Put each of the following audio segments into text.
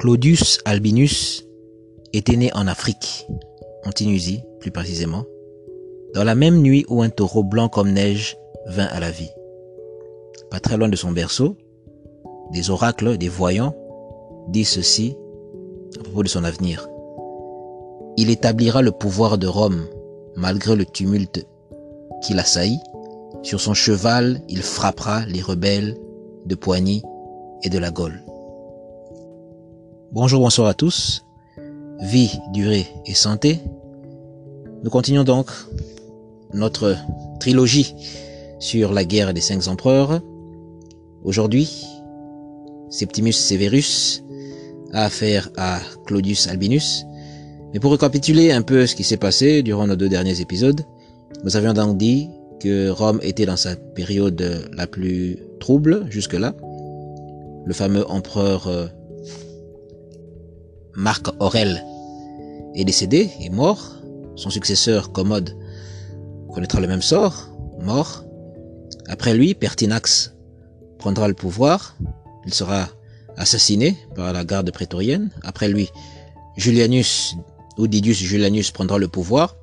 Claudius Albinus était né en Afrique, en Tunisie plus précisément, dans la même nuit où un taureau blanc comme neige vint à la vie. Pas très loin de son berceau, des oracles, des voyants, disent ceci à propos de son avenir. Il établira le pouvoir de Rome malgré le tumulte qui l'assaillit. Sur son cheval, il frappera les rebelles de Poigny et de la Gaule. Bonjour, bonsoir à tous. Vie, durée et santé. Nous continuons donc notre trilogie sur la guerre des cinq empereurs. Aujourd'hui, Septimus Severus a affaire à Claudius Albinus. Mais pour récapituler un peu ce qui s'est passé durant nos deux derniers épisodes, nous avions donc dit que Rome était dans sa période la plus trouble jusque-là. Le fameux empereur euh, Marc Aurel est décédé, est mort. Son successeur Commode connaîtra le même sort, mort. Après lui, Pertinax prendra le pouvoir. Il sera assassiné par la garde prétorienne. Après lui, Julianus ou Didius Julianus prendra le pouvoir.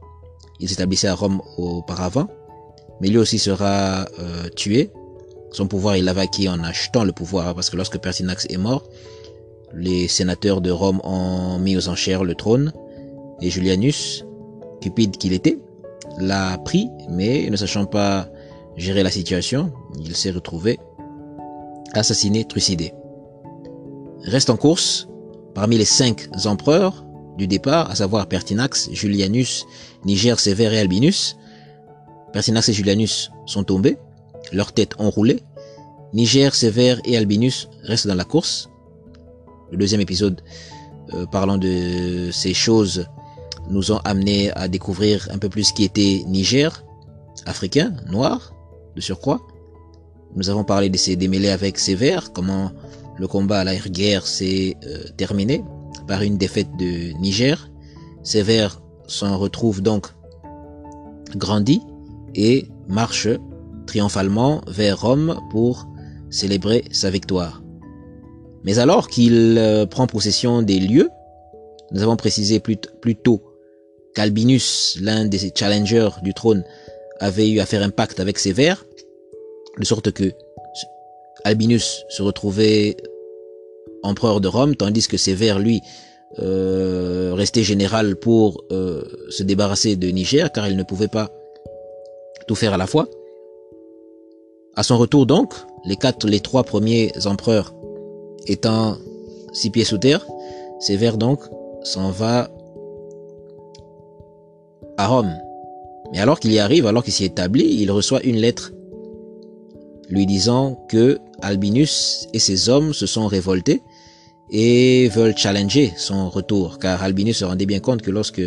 Il s'établissait à Rome auparavant, mais lui aussi sera euh, tué. Son pouvoir, il l'avait acquis en achetant le pouvoir, parce que lorsque Pertinax est mort, les sénateurs de Rome ont mis aux enchères le trône, et Julianus, cupide qu'il était, l'a pris, mais ne sachant pas gérer la situation, il s'est retrouvé assassiné, trucidé. Reste en course, parmi les cinq empereurs du départ, à savoir Pertinax, Julianus, Niger, Sévère et Albinus. Pertinax et Julianus sont tombés, leurs têtes ont roulé. Niger, Sévère et Albinus restent dans la course. Le deuxième épisode euh, parlant de ces choses nous ont amené à découvrir un peu plus qui était Niger, africain, noir, de surcroît. Nous avons parlé de ces démêlés avec Sévère, comment le combat à la guerre s'est euh, terminé par une défaite de Niger. Sévère s'en retrouve donc grandi et marche triomphalement vers Rome pour célébrer sa victoire. Mais alors qu'il euh, prend possession des lieux, nous avons précisé plus, tôt qu'Albinus, l'un des challengers du trône, avait eu à faire un pacte avec Sévère, de sorte que Albinus se retrouvait empereur de Rome, tandis que Sévère, lui, euh, restait général pour euh, se débarrasser de Niger, car il ne pouvait pas tout faire à la fois. À son retour donc, les quatre, les trois premiers empereurs étant six pieds sous terre, Sévère donc s'en va à Rome. Mais alors qu'il y arrive, alors qu'il s'y établit, il reçoit une lettre lui disant que Albinus et ses hommes se sont révoltés et veulent challenger son retour, car Albinus se rendait bien compte que lorsque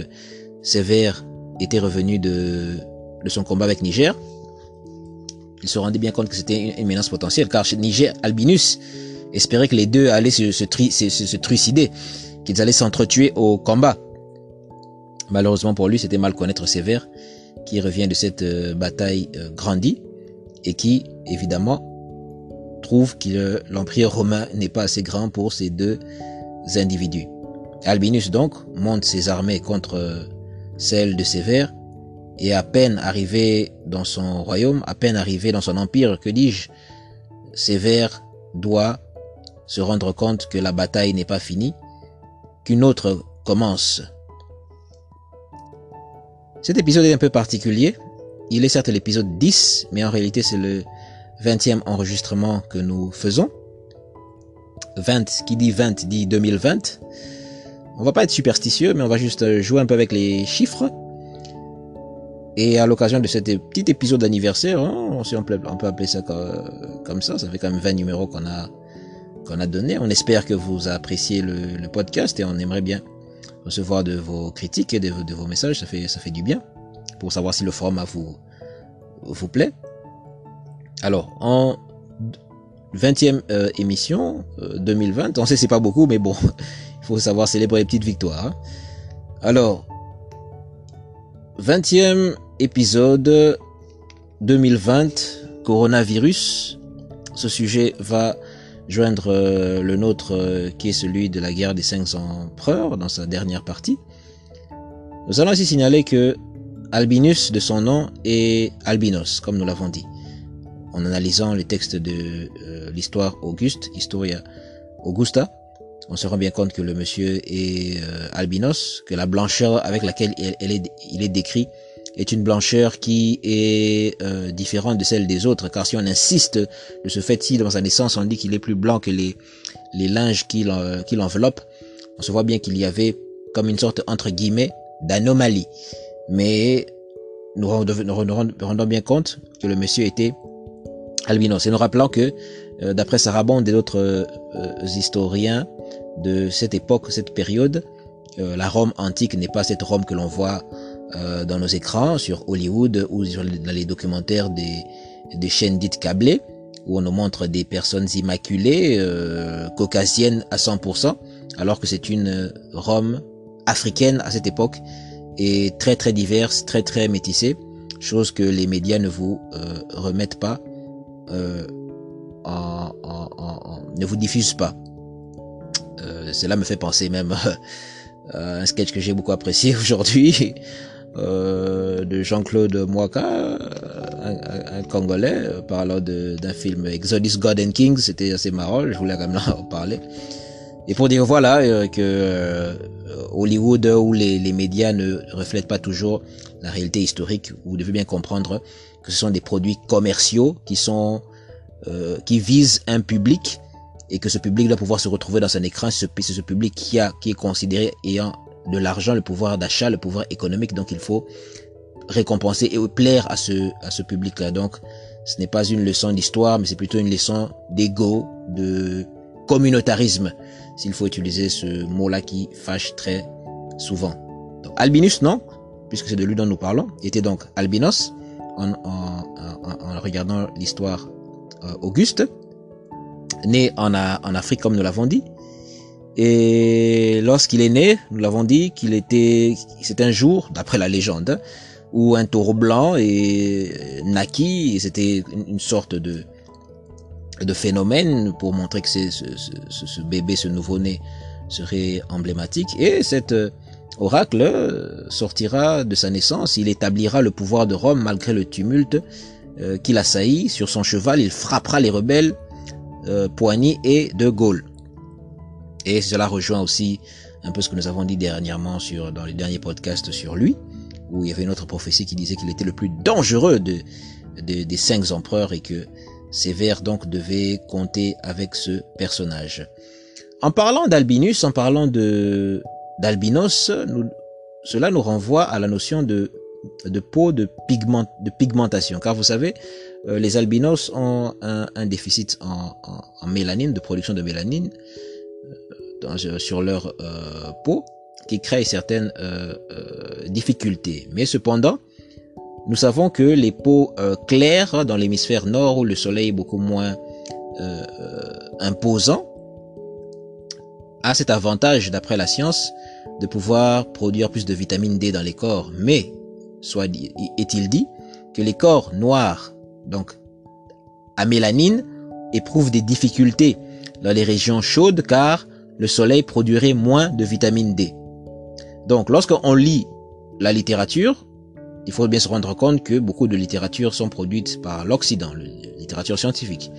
Sévère était revenu de, de son combat avec Niger, il se rendait bien compte que c'était une, menace potentielle, car chez Niger, Albinus espérait que les deux allaient se, se, se, trucider, qu'ils allaient s'entretuer au combat. Malheureusement pour lui, c'était mal connaître Sévère, qui revient de cette euh, bataille euh, grandie, et qui, évidemment, trouve que l'Empire romain n'est pas assez grand pour ces deux individus. Albinus donc monte ses armées contre celles de Sévère et à peine arrivé dans son royaume, à peine arrivé dans son empire, que dis-je, Sévère doit se rendre compte que la bataille n'est pas finie, qu'une autre commence. Cet épisode est un peu particulier. Il est certes l'épisode 10, mais en réalité c'est le 20e enregistrement que nous faisons. 20, qui dit 20 dit 2020. On va pas être superstitieux, mais on va juste jouer un peu avec les chiffres. Et à l'occasion de cet petit épisode d'anniversaire, hein, on, peut, appeler ça comme ça, ça fait quand même 20 numéros qu'on a, a donné. On espère que vous appréciez le, podcast et on aimerait bien recevoir de vos critiques et de, de, vos messages, ça fait, ça fait du bien pour savoir si le format vous, vous plaît. Alors, en 20e euh, émission 2020, euh, on sait c'est pas beaucoup, mais bon, il faut savoir célébrer les petites victoires. Hein. Alors, 20e épisode 2020, coronavirus. Ce sujet va joindre euh, le nôtre euh, qui est celui de la guerre des cinq empereurs dans sa dernière partie. Nous allons aussi signaler que Albinus de son nom est Albinos, comme nous l'avons dit. En analysant les textes de euh, l'histoire Auguste, Historia Augusta, on se rend bien compte que le monsieur est albinos, que la blancheur avec laquelle il est décrit est une blancheur qui est euh, différente de celle des autres, car si on insiste de ce fait, si dans sa naissance on dit qu'il est plus blanc que les, les linges qui l'enveloppent, on se voit bien qu'il y avait comme une sorte, entre guillemets, d'anomalie. Mais nous rendons bien compte que le monsieur était albinos. Et nous rappelons que, euh, d'après Sarabande et d'autres euh, historiens de cette époque, cette période, la Rome antique n'est pas cette Rome que l'on voit euh, dans nos écrans sur Hollywood ou dans les documentaires des, des chaînes dites câblées où on nous montre des personnes immaculées, euh, caucasiennes à 100%, alors que c'est une Rome africaine à cette époque et très très diverse, très très métissée, chose que les médias ne vous euh, remettent pas, euh, en, en, en, ne vous diffusent pas. Euh, cela me fait penser même à un sketch que j'ai beaucoup apprécié aujourd'hui euh, de Jean-Claude Mwaka, un, Congolais, euh, parlant d'un film Exodus God and Kings, c'était assez marrant, je voulais quand même en parler. Et pour dire voilà euh, que Hollywood ou les, les, médias ne reflètent pas toujours la réalité historique, vous devez bien comprendre que ce sont des produits commerciaux qui sont qui visent un public et que ce public doit pouvoir se retrouver dans un écran, c'est ce, ce public qui a qui est considéré ayant de l'argent, le pouvoir d'achat, le pouvoir économique. Donc il faut récompenser et plaire à ce, à ce public-là. Donc ce n'est pas une leçon d'histoire, mais c'est plutôt une leçon d'ego, de communautarisme, s'il faut utiliser ce mot-là qui fâche très souvent. Donc, Albinus, non, puisque c'est de lui dont nous parlons, était donc albinos en, regardant l'histoire euh, Auguste, né en, en Afrique comme nous l'avons dit, et lorsqu'il est né, nous l'avons dit qu'il était, c'est un jour, d'après la légende, où un taureau blanc est naquit, et c'était une sorte de, de phénomène pour montrer que ce, bébé, ce nouveau-né serait emblématique. Et cet euh, oracle sortira de sa naissance, il établira le pouvoir de Rome malgré le tumulte euh, qu'il assaillit. Sur son cheval, il frappera les rebelles euh, Poigny et de Gaulle. Et cela rejoint aussi un peu ce que nous avons dit dernièrement sur, dans les derniers podcasts sur lui, où il y avait une autre prophétie qui disait qu'il était le plus dangereux de, des cinq empereurs et que Sévère donc devait compter avec ce personnage. En parlant d'Albinus, en parlant de d'Albinos, cela nous renvoie à la notion de de peau de, pigment, de pigmentation. Car vous savez, euh, les albinos ont un, un déficit en, en, en, mélanine, de production de mélanine, euh, sur leur euh, peau qui crée certaines euh, difficultés. Mais cependant, nous savons que les peaux claires dans l'hémisphère nord où le soleil est beaucoup moins imposant a cet avantage, d'après la science, de pouvoir produire plus de vitamine D dans les corps. Mais, soit est-il dit, que les corps noirs, donc à mélanine, éprouvent des difficultés dans les régions chaudes car le soleil produirait moins de vitamine D. Donc lorsqu'on lit la littérature, il faut bien se rendre compte que beaucoup de littératures sont produites par l'Occident, la littérature scientifique.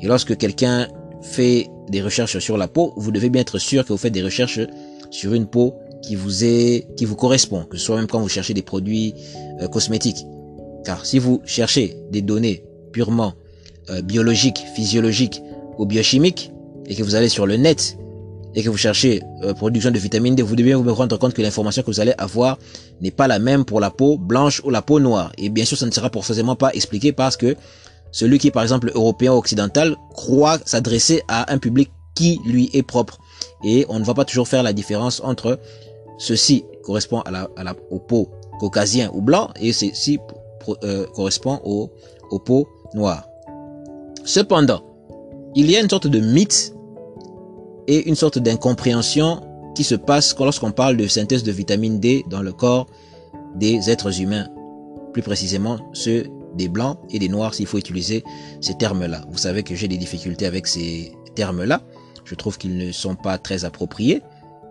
Et lorsque quelqu'un fait des recherches sur la peau, vous devez bien être sûr que vous faites des recherches sur une peau qui vous est, qui vous correspond, que ce soit même quand vous cherchez des produits euh, cosmétiques. Car si vous cherchez des données purement euh, biologiques, physiologiques ou biochimiques, et que vous allez sur le net et que vous cherchez euh, production de vitamine D, vous devez vous rendre compte que l'information que vous allez avoir n'est pas la même pour la peau blanche ou la peau noire. Et bien sûr, ça ne sera forcément pas expliqué parce que celui qui est par exemple européen ou occidental croit s'adresser à un public qui lui est propre. Et on ne va pas toujours faire la différence entre ceci correspond à la, à la, au peau caucasien ou blanc et ceci euh, correspond au, au peau noire. Cependant, il y a une sorte de mythe et une sorte d'incompréhension qui se passe lorsqu'on parle de synthèse de vitamine D dans le corps des êtres humains, plus précisément ceux des blancs et des noirs s'il faut utiliser ces termes-là. Vous savez que j'ai des difficultés avec ces termes-là. Je trouve qu'ils ne sont pas très appropriés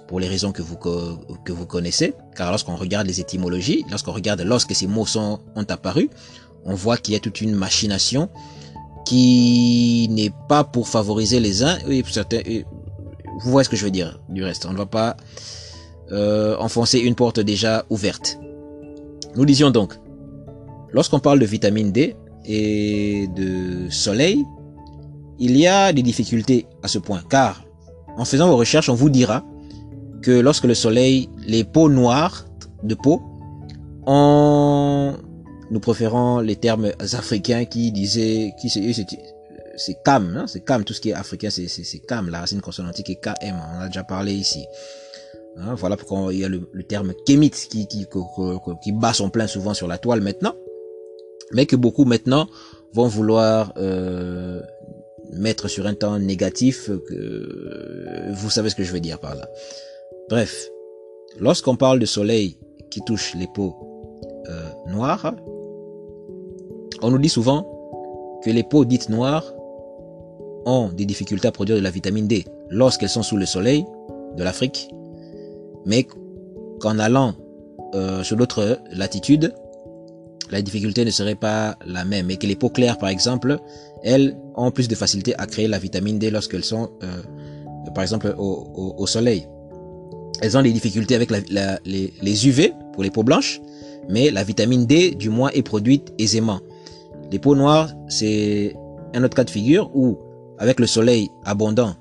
pour les raisons que vous, que vous connaissez. Car lorsqu'on regarde les étymologies, lorsqu'on regarde lorsque ces mots sont, ont apparu, on voit qu'il y a toute une machination qui n'est pas pour favoriser les uns et certains. Vous voyez ce que je veux dire du reste. On ne va pas euh, enfoncer une porte déjà ouverte. Nous disions donc, lorsqu'on parle de vitamine D et de soleil, il y a des difficultés à ce point, car en faisant vos recherches, on vous dira que lorsque le soleil, les peaux noires de peau, on, nous préférons les termes africains qui disaient, qui c'est cam, hein, c'est cam, tout ce qui est africain, c'est cam, la racine consonantique est km, on a déjà parlé ici. Hein, voilà pourquoi il y a le, terme kémite qui, qui, qui, bat son plein souvent sur la toile maintenant, mais que beaucoup maintenant vont vouloir euh, mettre sur un temps négatif. Que, vous savez ce que je veux dire par là. Bref, lorsqu'on parle de soleil qui touche les peaux euh, noires, on nous dit souvent que les peaux dites noires ont des difficultés à produire de la vitamine D lorsqu'elles sont sous le soleil de l'Afrique mais qu'en allant euh, sur d'autres latitudes, la difficulté ne serait pas la même et que les peaux claires, par exemple, elles ont plus de facilité à créer la vitamine D lorsqu'elles sont, euh, par exemple, au, soleil. Elles ont des difficultés avec les, les, UV pour les peaux blanches, mais la vitamine D, du moins, est produite aisément. Les peaux noires, c'est un autre cas de figure où, avec le soleil abondant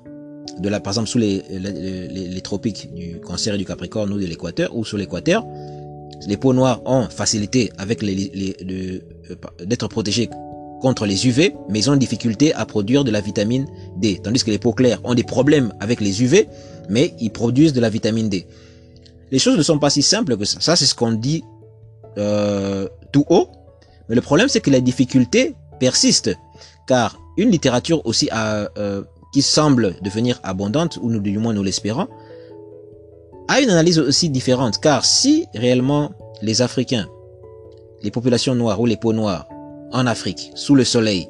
de la, par exemple, sous les, les, tropiques du cancer et du capricorne ou de l'équateur, ou sous l'équateur, les peaux noires ont facilité avec les, euh, d'être protégées contre les UV, mais ils ont difficulté à produire de la vitamine D. Tandis que les peaux claires ont des problèmes avec les UV, mais ils produisent de la vitamine D. Les choses ne sont pas si simples que ça. Ça, c'est ce qu'on dit euh, tout haut. Mais le problème, c'est que la difficulté persiste. Car une littérature aussi à, euh, qui semble devenir abondante, ou nous, du moins nous l'espérons, a une analyse aussi différente. Car si réellement les Africains, les populations noires ou les peaux noires en Afrique, sous le soleil,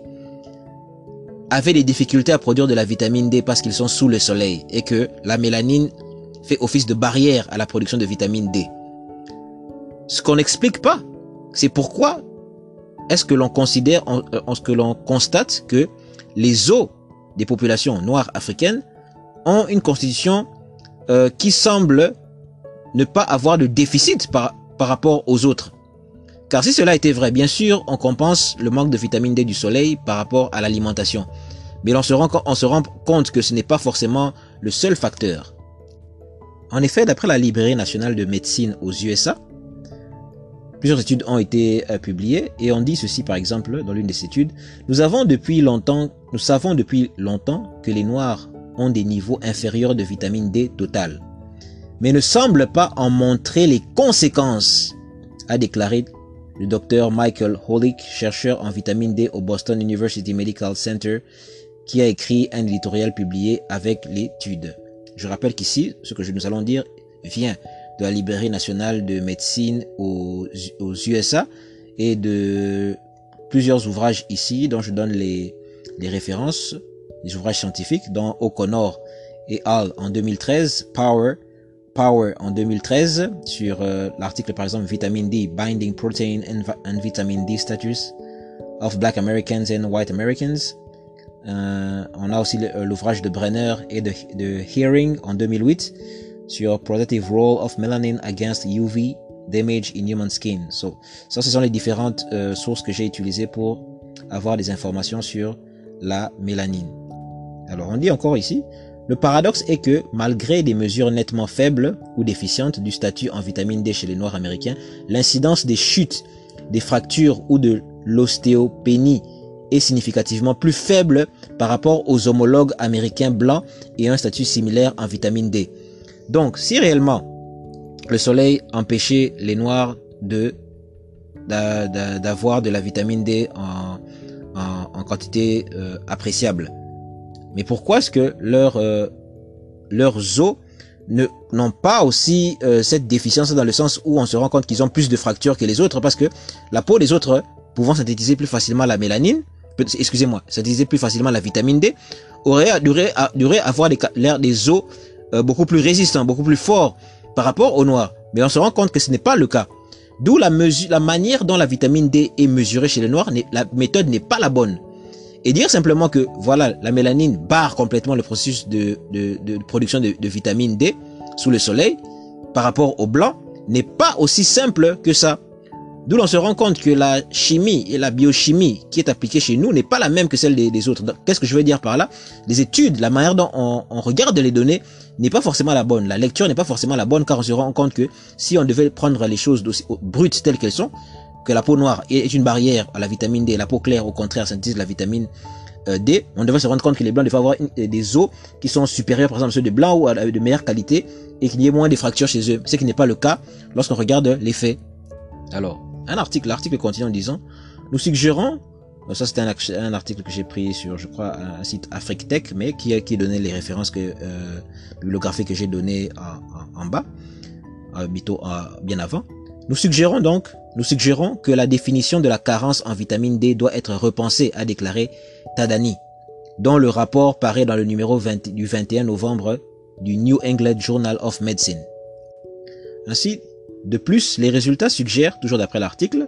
avaient des difficultés à produire de la vitamine D parce qu'ils sont sous le soleil et que la mélanine fait office de barrière à la production de vitamine D. Ce qu'on n'explique pas, c'est pourquoi est-ce que l'on considère, en, en ce que l'on constate que les os des populations noires africaines ont une constitution euh, qui semble ne pas avoir de déficit par, par rapport aux autres. Car si cela était vrai, bien sûr, on compense le manque de vitamine D du soleil par rapport à l'alimentation. Mais on se, rend, on se rend compte que ce n'est pas forcément le seul facteur. En effet, d'après la Librairie nationale de médecine aux USA, Plusieurs études ont été euh, publiées et on dit ceci par exemple dans l'une des études. Nous avons depuis longtemps, nous savons depuis longtemps que les noirs ont des niveaux inférieurs de vitamine D totale, mais ne semblent pas en montrer les conséquences, a déclaré le docteur Michael Holick, chercheur en vitamine D au Boston University Medical Center, qui a écrit un éditorial publié avec l'étude. Je rappelle qu'ici, ce que nous allons dire vient de la Librairie nationale de médecine aux, USA et de plusieurs ouvrages ici dont je donne les, les références, les ouvrages scientifiques, dont O'Connor et Hall en 2013, Power, Power en 2013, sur euh, l'article par exemple Vitamin D, Binding Protein and, Vitamin D Status of Black Americans and White Americans. Euh, on a aussi euh, l'ouvrage de Brenner et de Hearing en 2008 sur Protective Role of Melanin Against UV Damage in Human Skin. So, ça, ce sont les différentes euh, sources que j'ai utilisées pour avoir des informations sur la mélanine. Alors, on dit encore ici, le paradoxe est que malgré des mesures nettement faibles ou déficientes du statut en vitamine D chez les Noirs américains, l'incidence des chutes, des fractures ou de l'ostéopénie est significativement plus faible par rapport aux homologues américains blancs et un statut similaire en vitamine D. Donc, si réellement le soleil empêchait les noirs de d'avoir de la vitamine D en, en, quantité euh, appréciable. Mais pourquoi est-ce que euh, leurs os n'ont pas aussi euh, cette déficience dans le sens où on se rend compte qu'ils ont plus de fractures que les autres? Parce que la peau des autres pouvant synthétiser plus facilement la mélanine excusez-moi, synthétiser plus facilement la vitamine D, aurait, devrait, devrait avoir l'air des os euh, beaucoup plus résistants, beaucoup plus forts par rapport au noir. Mais on se rend compte que ce n'est pas le cas. D'où la la manière dont la vitamine D est mesurée chez les noirs, la méthode n'est pas la bonne. Et dire simplement que voilà, la mélanine barre complètement le processus de, de, de production de, vitamine D sous le soleil par rapport au blanc n'est pas aussi simple que ça. D'où l'on se rend compte que la chimie et la biochimie qui est appliquée chez nous n'est pas la même que celle des, autres. Qu'est-ce que je veux dire par là? Les études, la manière dont on, on regarde les données n'est pas forcément la bonne. La lecture n'est pas forcément la bonne car on se rend compte que si on devait prendre les choses brutes telles qu'elles sont, que la peau noire est une barrière à la vitamine D, la peau claire au contraire synthétise la vitamine euh, D, on devrait se rendre compte que les blancs doivent avoir des os qui sont supérieurs par exemple ceux de blancs ou de meilleure qualité et qu'il y ait moins de fractures chez eux, ce qui n'est pas le cas lorsqu'on regarde les faits. Alors, un article, l'article continue en disant, nous suggérons, ça c'était un, article que j'ai pris sur, je crois, un site AfriqueTech, mais qui, qui donnait les références que, euh, bibliographiques que j'ai données en, en, bas, euh, bien avant. Nous suggérons donc nous suggérons que la définition de la carence en vitamine D doit être repensée, a déclaré Tadani, dont le rapport paraît dans le numéro du 21 novembre du New England Journal of Medicine. Ainsi, de plus, les résultats suggèrent, toujours d'après l'article,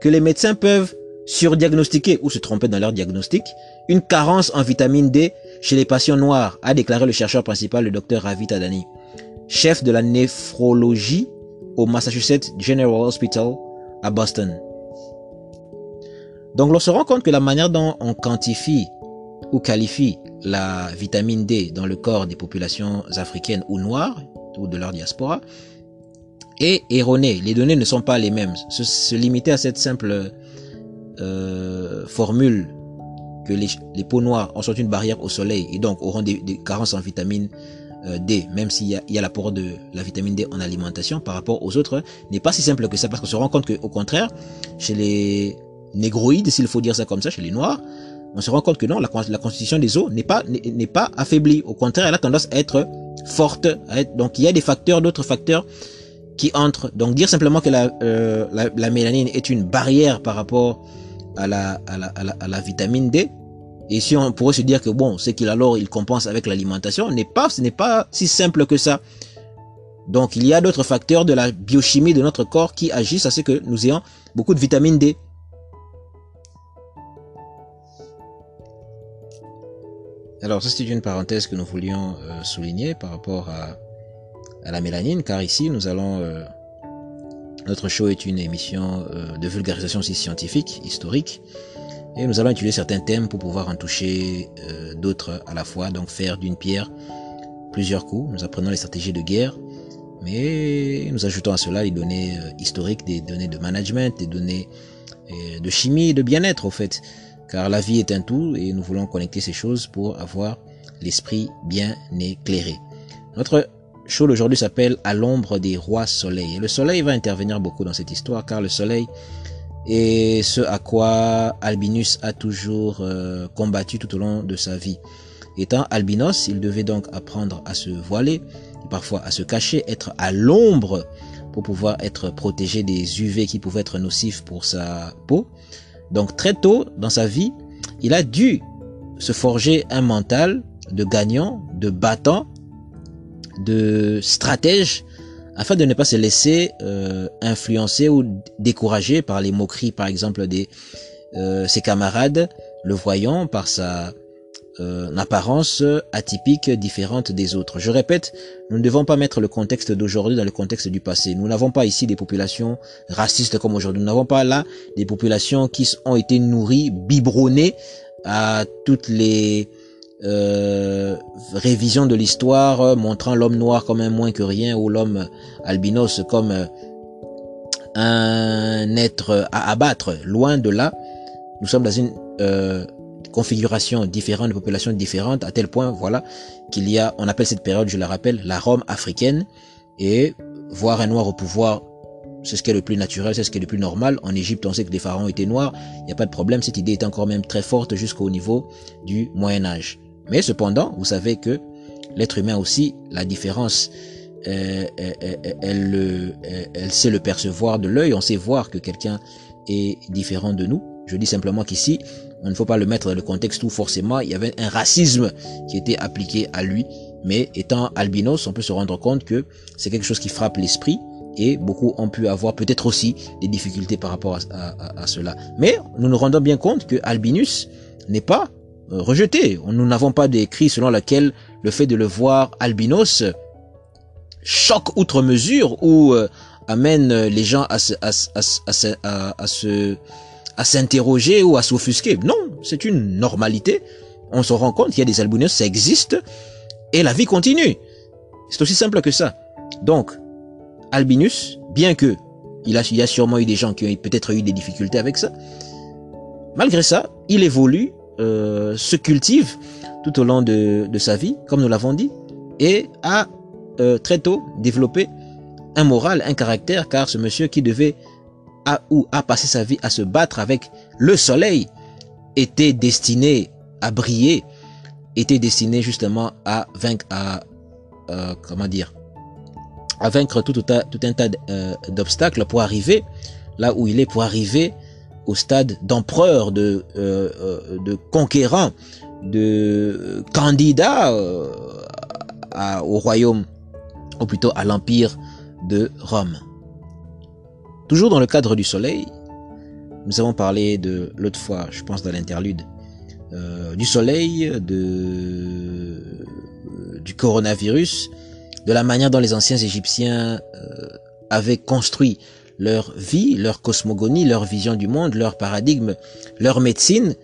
que les médecins peuvent surdiagnostiquer ou se tromper dans leur diagnostic une carence en vitamine D chez les patients noirs, a déclaré le chercheur principal, le docteur Ravi Tadani, chef de la néphrologie au Massachusetts General Hospital à Boston. Donc, l'on se rend compte que la manière dont on quantifie ou qualifie la vitamine D dans le corps des populations africaines ou noires ou de leur diaspora est erronée. Les données ne sont pas les mêmes. Se, limiter à cette simple euh, formule que les, peaux noires ont une barrière au soleil et donc auront des, des carences en vitamine euh, D, même s'il y a, y a l'apport de la vitamine D en alimentation par rapport aux autres, n'est pas si simple que ça parce qu'on se rend compte qu'au contraire, chez les négroïdes, s'il faut dire ça comme ça, chez les noirs, on se rend compte que non, la, la constitution des os n'est pas n'est pas affaiblie. Au contraire, elle a tendance à être forte. donc il y a des facteurs, d'autres facteurs qui entrent. Donc dire simplement que la, euh, la, la, mélanine est une barrière par rapport à la, à la, à la, vitamine D, et si on pourrait se dire que bon, c'est qu'il alors il compense avec l'alimentation, n'est pas, ce n'est pas si simple que ça. Donc il y a d'autres facteurs de la biochimie de notre corps qui agissent à ce que nous ayons beaucoup de vitamine D. Alors ça c'est une parenthèse que nous voulions euh, souligner par rapport à, à, la mélanine, car ici nous allons... Euh, notre show est une émission euh, de vulgarisation scientifique, historique, et nous allons utiliser certains thèmes pour pouvoir en toucher euh, d'autres à la fois, donc faire d'une pierre plusieurs coups. Nous apprenons les stratégies de guerre, mais nous ajoutons à cela les données euh, historiques, des données de management, des données de chimie, de bien-être au fait, car la vie est un tout et nous voulons connecter ces choses pour avoir l'esprit bien éclairé. Notre show d'aujourd'hui s'appelle À l'ombre des rois soleils. Et le soleil va intervenir beaucoup dans cette histoire, car le soleil et ce à quoi Albinus a toujours euh, combattu tout au long de sa vie. Étant albinos, il devait donc apprendre à se voiler, parfois à se cacher, être à l'ombre pour pouvoir être protégé des UV qui pouvaient être nocifs pour sa peau. Donc très tôt dans sa vie, il a dû se forger un mental de gagnant, de battant, de stratège afin de ne pas se laisser euh, influencer ou décourager par les moqueries, par exemple, de euh, ses camarades, le voyant par sa euh, apparence atypique, différente des autres. Je répète, nous ne devons pas mettre le contexte d'aujourd'hui dans le contexte du passé. Nous n'avons pas ici des populations racistes comme aujourd'hui. Nous n'avons pas là des populations qui ont été nourries, biberonnées à toutes les euh, révision de l'histoire euh, montrant l'homme noir comme un moins que rien ou l'homme albinos comme euh, un être à abattre. Loin de là, nous sommes dans une configuration différente, une population différente, à tel point, voilà, qu'il y a, on appelle cette période, je la rappelle, la Rome africaine, et voir un noir au pouvoir, c'est ce qui est le plus naturel, c'est ce qui est le plus normal. En Égypte, on sait que les pharaons étaient noirs, il n'y a pas de problème, cette idée est encore même très forte jusqu'au niveau du Moyen Âge. Mais cependant, vous savez que l'être humain aussi, la différence, euh, euh, euh, elle, sait le percevoir de l'œil, on sait voir que quelqu'un est différent de nous. Je dis simplement qu'ici, on ne faut pas le mettre dans le contexte où forcément il y avait un racisme qui était appliqué à lui. Mais étant albinos, on peut se rendre compte que c'est quelque chose qui frappe l'esprit et beaucoup ont pu avoir peut-être aussi des difficultés par rapport à, cela. Mais nous nous rendons bien compte que Albinus n'est pas rejeté. Nous n'avons pas d'écrit selon lequel le fait de le voir albinos choque outre mesure ou euh, amène les gens à se, à, à, à, se, à s'interroger ou à s'offusquer. Non, c'est une normalité. On se rend compte qu'il y a des albinos, ça existe, et la vie continue. C'est aussi simple que ça. Donc, albinus, bien que il, a, il y a sûrement eu des gens qui ont peut-être eu des difficultés avec ça, malgré ça, il évolue, euh, se cultive tout au long de, sa vie, comme nous l'avons dit, et a euh, très tôt développé un moral, un caractère, car ce monsieur qui devait a ou a passé sa vie à se battre avec le soleil était destiné à briller, était destiné justement à vaincre, à euh, comment dire, à vaincre tout, tout, un tas euh, d'obstacles pour arriver là où il est, pour arriver au stade d'empereur, de, euh, de conquérant, de candidat au royaume, ou plutôt à l'empire de Rome. Toujours dans le cadre du soleil, nous avons parlé de l'autre fois, je pense dans l'interlude, euh, du soleil, de, du coronavirus, de la manière dont les anciens Égyptiens euh, avaient construit leur vie, leur cosmogonie, leur vision du monde, leur paradigme, leur médecine,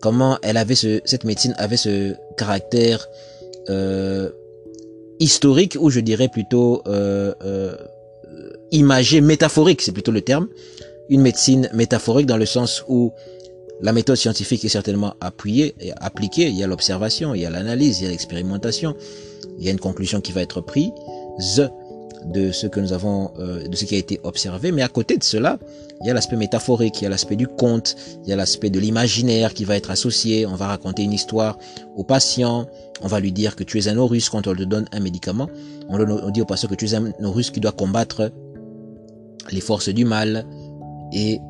comment elle avait ce, cette médecine avait ce caractère euh, historique ou je dirais plutôt euh, euh, imagé, métaphorique, c'est plutôt le terme. Une médecine métaphorique dans le sens où la méthode scientifique est certainement appuyée et appliquée. Il y a l'observation, il y a l'analyse, il y a l'expérimentation. Il y a une conclusion qui va être prise de ce que nous avons, euh, de ce qui a été observé. Mais à côté de cela, il y a l'aspect métaphorique, il y a l'aspect du conte, il y a l'aspect de l'imaginaire qui va être associé. On va raconter une histoire au patient. On va lui dire que tu es un Horus quand on lui donne un médicament. On, on dit au patient que tu es un Horus qui doit combattre les forces du mal. Et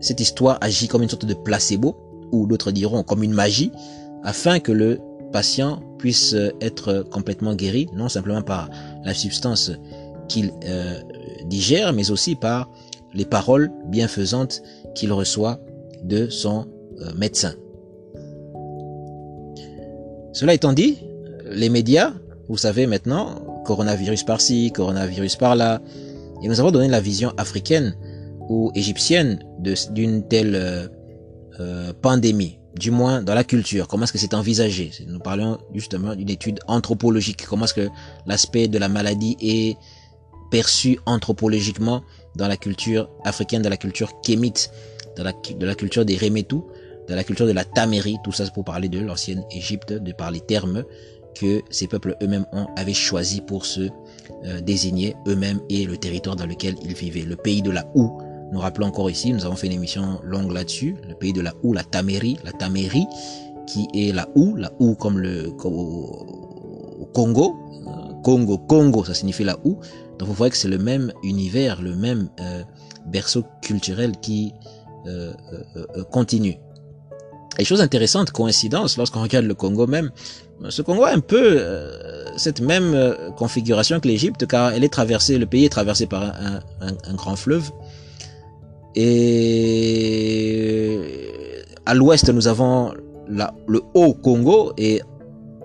cette histoire agit comme une sorte de placebo, ou d'autres diront comme une magie, afin que le patient puisse être complètement guéri, non simplement par la substance qu'il euh, digère, mais aussi par les paroles bienfaisantes qu'il reçoit de son euh, médecin. Cela étant dit, les médias, vous savez maintenant, coronavirus par-ci, coronavirus par-là, et nous avons donné la vision africaine ou égyptienne d'une telle euh, pandémie, du moins dans la culture. Comment est-ce que c'est envisagé? Nous parlons justement d'une étude anthropologique. Comment est-ce que l'aspect de la maladie est perçu anthropologiquement dans la culture africaine, dans la culture kémite, dans la, de la culture des Remetou, dans la culture de la Tamérie, tout ça c'est pour parler de l'ancienne Égypte, de par les termes que ces peuples eux-mêmes avaient choisi pour se euh, désigner eux-mêmes et le territoire dans lequel ils vivaient. Le pays de la Hou, nous rappelons encore ici, nous avons fait une émission longue là-dessus, le pays de la Hou, la Tamérie, la Tamérie, qui est la Hou, la Hou comme le Congo, Congo, Congo, ça signifie la Hou. Donc vous voyez que c'est le même univers, le même euh, berceau culturel qui euh, euh, continue. Et chose intéressante, coïncidence, lorsqu'on regarde le Congo même, ce Congo a un peu cette même configuration que l'Égypte, car elle est traversée, le pays est traversé par un, grand fleuve. Et à l'ouest, nous avons le haut Congo et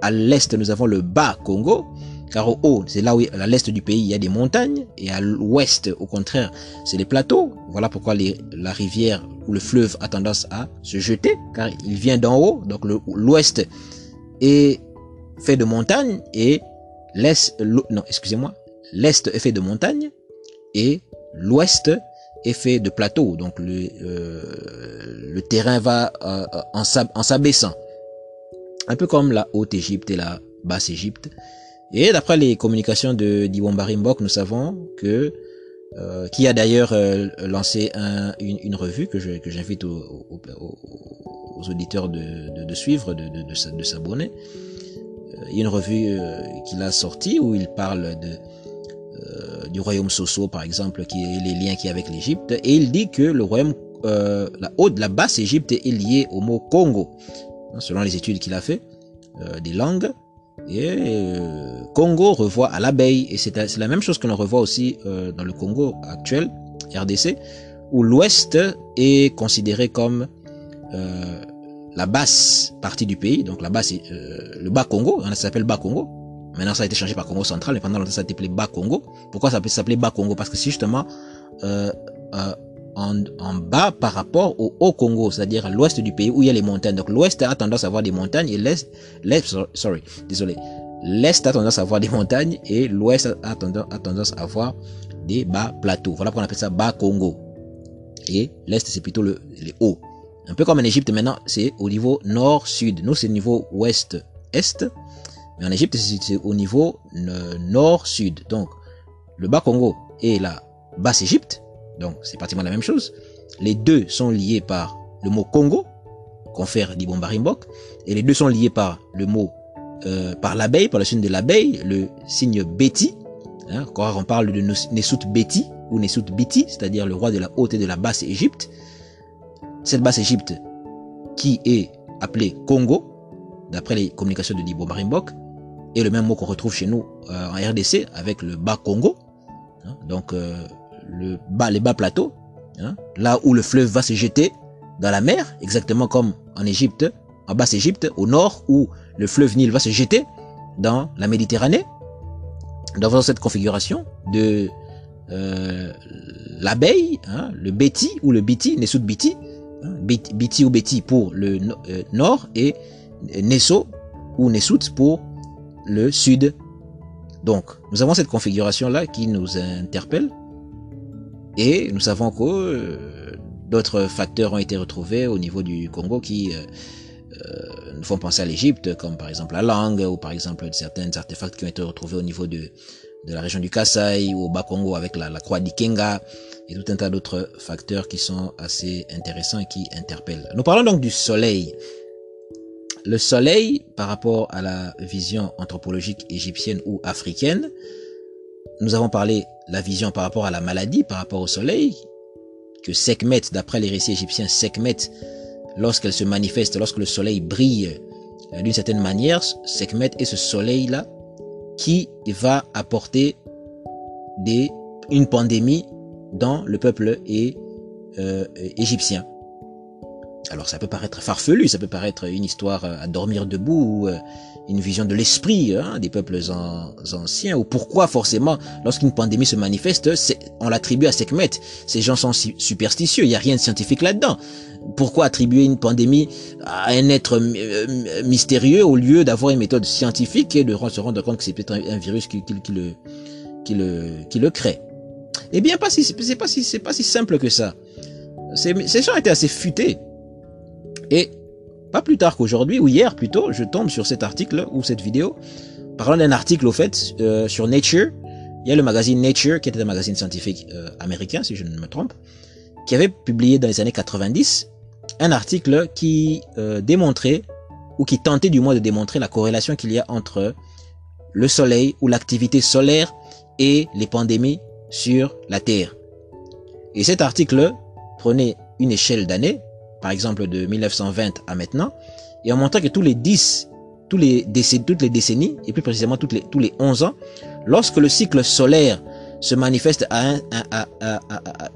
à l'est, nous avons le bas Congo. Car au haut, c'est là où, à l'est du pays, il y a des montagnes, et à l'ouest, au contraire, c'est les plateaux. Voilà pourquoi la rivière ou le fleuve a tendance à se jeter, car il vient d'en haut. Donc l'ouest est fait de montagnes, et l'est, non, excusez-moi, l'est est fait de montagnes, et l'ouest est fait de plateaux. Donc le, euh, terrain va euh, en s'abaissant. Un peu comme la Haute-Égypte et la Basse-Égypte. Et d'après les communications de d'Iwambari Mbok, nous savons que euh, qui a d'ailleurs euh, lancé un, une, revue que je, que j'invite aux, auditeurs de, de, suivre, de, de, de, s'abonner. Euh, une revue euh, qu'il a sortie où il parle de du royaume Soso par exemple, qui est les liens qu'il y a avec l'Égypte, et il dit que le royaume la la basse Égypte est liée au mot Congo, hein, selon les études qu'il a fait des langues. Et euh, Congo revoit à l'abeille, et c'est la même chose que l'on revoit aussi dans le Congo actuel, RDC, où l'Ouest est considéré comme la basse partie du pays, donc la basse, le bas Congo, hein, ça s'appelle bas Congo, Maintenant, ça a été changé par Congo central, mais pendant longtemps, ça a été appelé Bas Congo. Pourquoi ça peut s'appeler Bas Congo? Parce que c'est justement euh, euh, en, bas par rapport au Haut Congo, c'est-à-dire à, l'ouest du pays où il y a les montagnes. Donc l'ouest a tendance à avoir des montagnes et l'est, l'est, sorry, désolé, l'est a tendance à avoir des montagnes et l'ouest a tendance, a tendance à avoir des bas plateaux. Voilà pourquoi on appelle ça Bas Congo. Et l'est c'est plutôt le, les hauts. Un peu comme en Égypte maintenant, c'est au niveau nord-sud. Nous c'est au niveau ouest-est. Mais en Égypte, c'est au niveau nord-sud. Donc, le Bas-Congo et la Basse-Égypte, donc c'est pratiquement la même chose. Les deux sont liés par le mot Congo, confère d'Ibombarimbok, et les deux sont liés par le mot, euh, par l'abeille, par le signe de l'abeille, le signe Betty. Hein, quand on parle de Nesut Betty ou Nesut Biti, c'est-à-dire le roi de la haute et de la basse Égypte. Cette basse Égypte qui est appelée Congo, d'après les communications de Dibo Marimbok, et le même mot qu'on retrouve chez nous euh, en RDC avec le bas Congo, hein, donc euh, le bas, les bas plateaux, hein, là où le fleuve va se jeter dans la mer, exactement comme en Égypte, en basse Égypte, au nord où le fleuve Nil va se jeter dans la Méditerranée. Dans cette configuration de euh, l'abeille, hein, le Betty ou le Biti, Nesut Biti, hein, ou Betty pour le nord et Nesso ou Nesut pour le sud. Donc, nous avons cette configuration-là qui nous interpelle. Et nous savons que euh, d'autres facteurs ont été retrouvés au niveau du Congo qui euh, euh, nous font penser à l'Égypte, comme par exemple la langue, ou par exemple certains artefacts qui ont été retrouvés au niveau de, de la région du Kasaï, ou au Bas-Congo avec la, la croix d'Ikenga, et tout un tas d'autres facteurs qui sont assez intéressants et qui interpellent. Nous parlons donc du soleil le soleil par rapport à la vision anthropologique égyptienne ou africaine. Nous avons parlé la vision par rapport à la maladie, par rapport au soleil, que Sekhmet, d'après les récits égyptiens, Sekhmet, lorsqu'elle se manifeste, lorsque le soleil brille euh, d'une certaine manière, Sekhmet est ce soleil-là qui va apporter des, une pandémie dans le peuple et, euh, égyptien. Alors ça peut paraître farfelu, ça peut paraître une histoire euh, à dormir debout, ou euh, une vision de l'esprit hein, des peuples anciens, ou pourquoi forcément, lorsqu'une pandémie se manifeste, on l'attribue à Sekhmet. Ces gens sont superstitieux, il n'y a rien de scientifique là-dedans. Pourquoi attribuer une pandémie à un être euh, mystérieux au lieu d'avoir une méthode scientifique et de se rendre compte que c'est peut-être un, virus qui, le, qui, le, qui le crée? Eh bien, si, c'est pas si, pas si simple que ça. Ces gens étaient assez futés. Et pas plus tard qu'aujourd'hui, ou hier plutôt, je tombe sur cet article ou cette vidéo, parlant d'un article au fait euh, sur Nature. Il y a le magazine Nature, qui était un magazine scientifique euh, américain, si je ne me trompe, qui avait publié dans les années 90 un article qui euh, démontrait, ou qui tentait du moins de démontrer la corrélation qu'il y a entre le soleil ou l'activité solaire et les pandémies sur la Terre. Et cet article prenait une échelle d'années, par exemple de 1920 à maintenant, et on montrait que tous les 10, tous les décennies, toutes les décennies, et plus précisément toutes les, tous les 11 ans, lorsque le cycle solaire se manifeste à, un, à,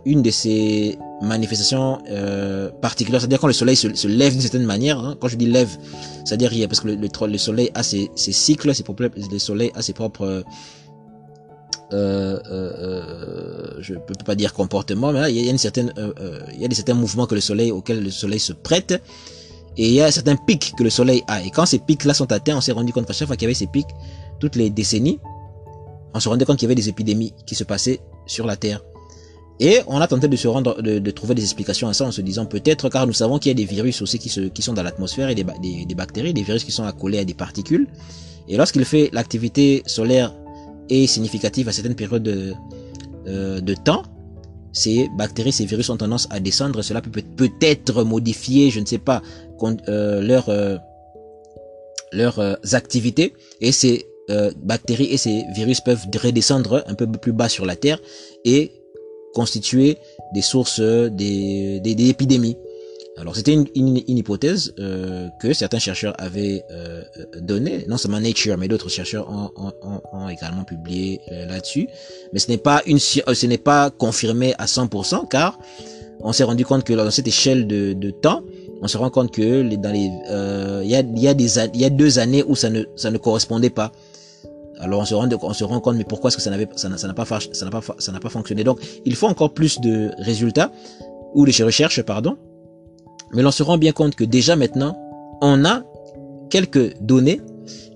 une de ces manifestations euh, particulières, c'est-à-dire quand le soleil se, lève d'une certaine manière, hein, quand je dis lève, c'est-à-dire parce que le, le, soleil a ses, ses cycles, ses propres, le soleil a ses propres euh, euh, euh, je peux pas dire comportement, mais là, il y a une certaine, euh, euh, il y a des certains mouvements que le soleil, auxquels le soleil se prête, et il y a certains pics que le soleil a. Et quand ces pics-là sont atteints, on s'est rendu compte qu'à chaque fois qu'il y avait ces pics, toutes les décennies, on se rendait compte qu'il y avait des épidémies qui se passaient sur la Terre. Et on a tenté de se rendre, de, trouver des explications à ça en se disant peut-être, car nous savons qu'il y a des virus aussi qui, sont dans l'atmosphère et des, des, bactéries, des virus qui sont accolés à des particules. Et lorsqu'il fait l'activité solaire est significative à certaines périodes de, euh, de temps, ces bactéries, ces virus ont tendance à descendre. Cela peut peut-être modifier, je ne sais pas, euh, leur, euh, leurs euh, activités. Et ces euh, bactéries et ces virus peuvent redescendre un peu plus bas sur la Terre et constituer des sources des, des, des épidémies. Alors c'était une, une, hypothèse euh, que certains chercheurs avaient euh, donnée, non seulement Nature, mais d'autres chercheurs ont, ont, ont, également publié euh, là-dessus. Mais ce n'est pas une, euh, ce n'est pas confirmé à 100% car on s'est rendu compte que dans cette échelle de, de temps, on se rend compte que dans les, euh, il y a, y a des, il y a deux années où ça ne, ça ne correspondait pas. Alors on se rend, on se rend compte, mais pourquoi est-ce que ça n'avait, ça n'a pas, ça n'a pas, ça n'a pas fonctionné? Donc il faut encore plus de résultats ou de recherches, pardon, mais l'on se rend bien compte que déjà maintenant, on a quelques données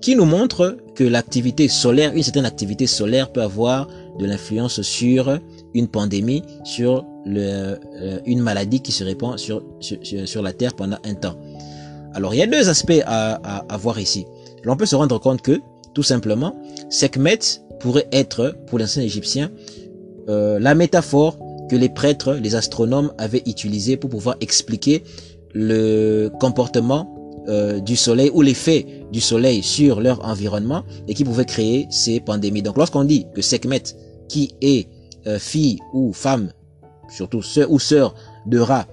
qui nous montrent que l'activité solaire, une certaine activité solaire peut avoir de l'influence sur une pandémie, sur le, euh, une maladie qui se répand sur, sur, sur, la Terre pendant un temps. Alors il y a deux aspects à, à, à voir ici. L'on peut se rendre compte que, tout simplement, Sekhmet pourrait être, pour l'ancien égyptien, euh, la métaphore que les prêtres, les astronomes avaient utilisé pour pouvoir expliquer le comportement euh, du soleil ou l'effet du soleil sur leur environnement et qui pouvait créer ces pandémies. Donc lorsqu'on dit que Sekhmet, qui est euh, fille ou femme, surtout sœur ou sœur de Ra,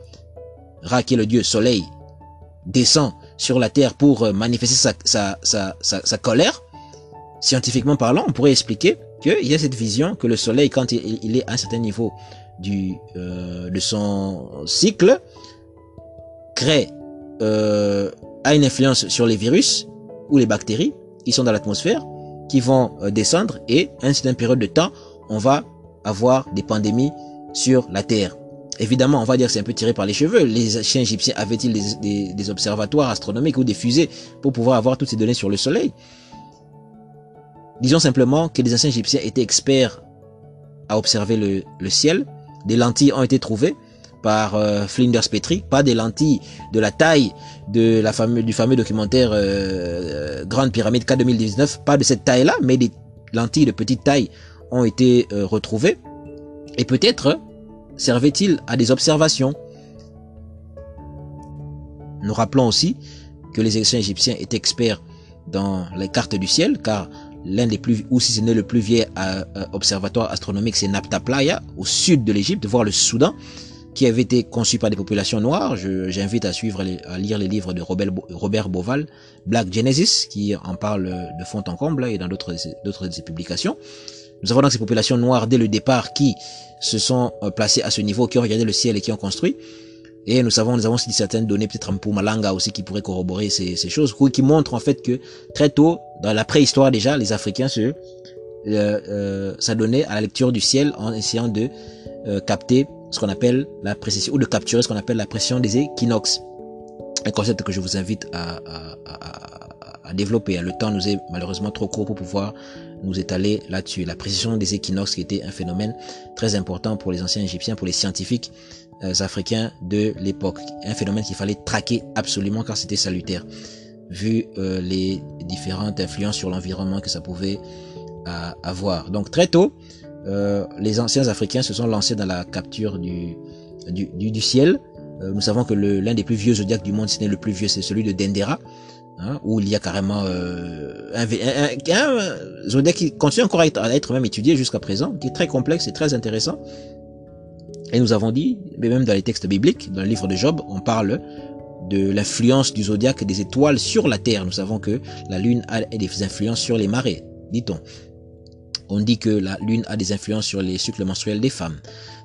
Ra qui est le dieu soleil, descend sur la terre pour euh, manifester sa, sa, sa, sa, colère, scientifiquement parlant, on pourrait expliquer qu'il y a cette vision que le soleil, quand il, il est à un certain niveau du, euh, de son cycle, crée, euh, a une influence sur les virus ou les bactéries qui sont dans l'atmosphère, qui vont euh, descendre et à une certaine période de temps, on va avoir des pandémies sur la Terre. Évidemment, on va dire que c'est un peu tiré par les cheveux. Les anciens égyptiens avaient-ils des, des, observatoires astronomiques ou des fusées pour pouvoir avoir toutes ces données sur le Soleil? Disons simplement que les anciens égyptiens étaient experts à observer le, le ciel. Des lentilles ont été trouvées par euh, Flinders Petrie, pas des lentilles de la taille de la du fameux documentaire euh, euh Grande Pyramide K 2019, pas de cette taille-là, mais des lentilles de petite taille ont été euh, retrouvées. Et peut-être servait-il à des observations. Nous rappelons aussi que les égyptiens étaient experts dans les cartes du ciel, car l'un des plus, ou si ce n'est le plus vieux euh, observatoire astronomique, c'est Napta Playa, au sud de l'Égypte, voire le Soudan, qui avait été conçu par des populations noires. J'invite à suivre, à lire les livres de Robert, Robert Boval, Black Genesis, qui en parle de fond en comble et dans d'autres d'autres de ses publications. Nous avons donc ces populations noires dès le départ qui se sont euh, placées à ce niveau, qui ont regardé le ciel et qui ont construit. Et nous savons, nous avons aussi certaines données, peut-être pour Malanga aussi, qui pourraient corroborer ces, ces, choses, qui montrent en fait que très tôt, dans la préhistoire déjà, les Africains se euh, euh, s'adonnaient à la lecture du ciel en essayant de euh, capter ce qu'on appelle la précision, ou de capturer ce qu'on appelle la pression des équinoxes. Un concept que je vous invite à, à, à, à, développer. Le temps nous est malheureusement trop court pour pouvoir nous étaler là-dessus. La précision des équinoxes qui était un phénomène très important pour les anciens égyptiens, pour les scientifiques africains de l'époque. Un phénomène qu'il fallait traquer absolument car c'était salutaire, vu euh, les différentes influences sur l'environnement que ça pouvait euh, avoir. Donc très tôt, euh, les anciens Africains se sont lancés dans la capture du, du, du, ciel. Euh, nous savons que l'un des plus vieux zodiaques du monde, ce n'est le plus vieux, c'est celui de Dendera, hein, où il y a carrément euh, un, un, un, zodiaque qui continue encore à être, à être même étudié jusqu'à présent, qui est très complexe et très intéressant. Et nous avons dit, mais même dans les textes bibliques, dans le livre de Job, on parle de l'influence du zodiaque des étoiles sur la Terre. Nous savons que la Lune a des influences sur les marées, dit-on on dit que la lune a des influences sur les cycles menstruels des femmes.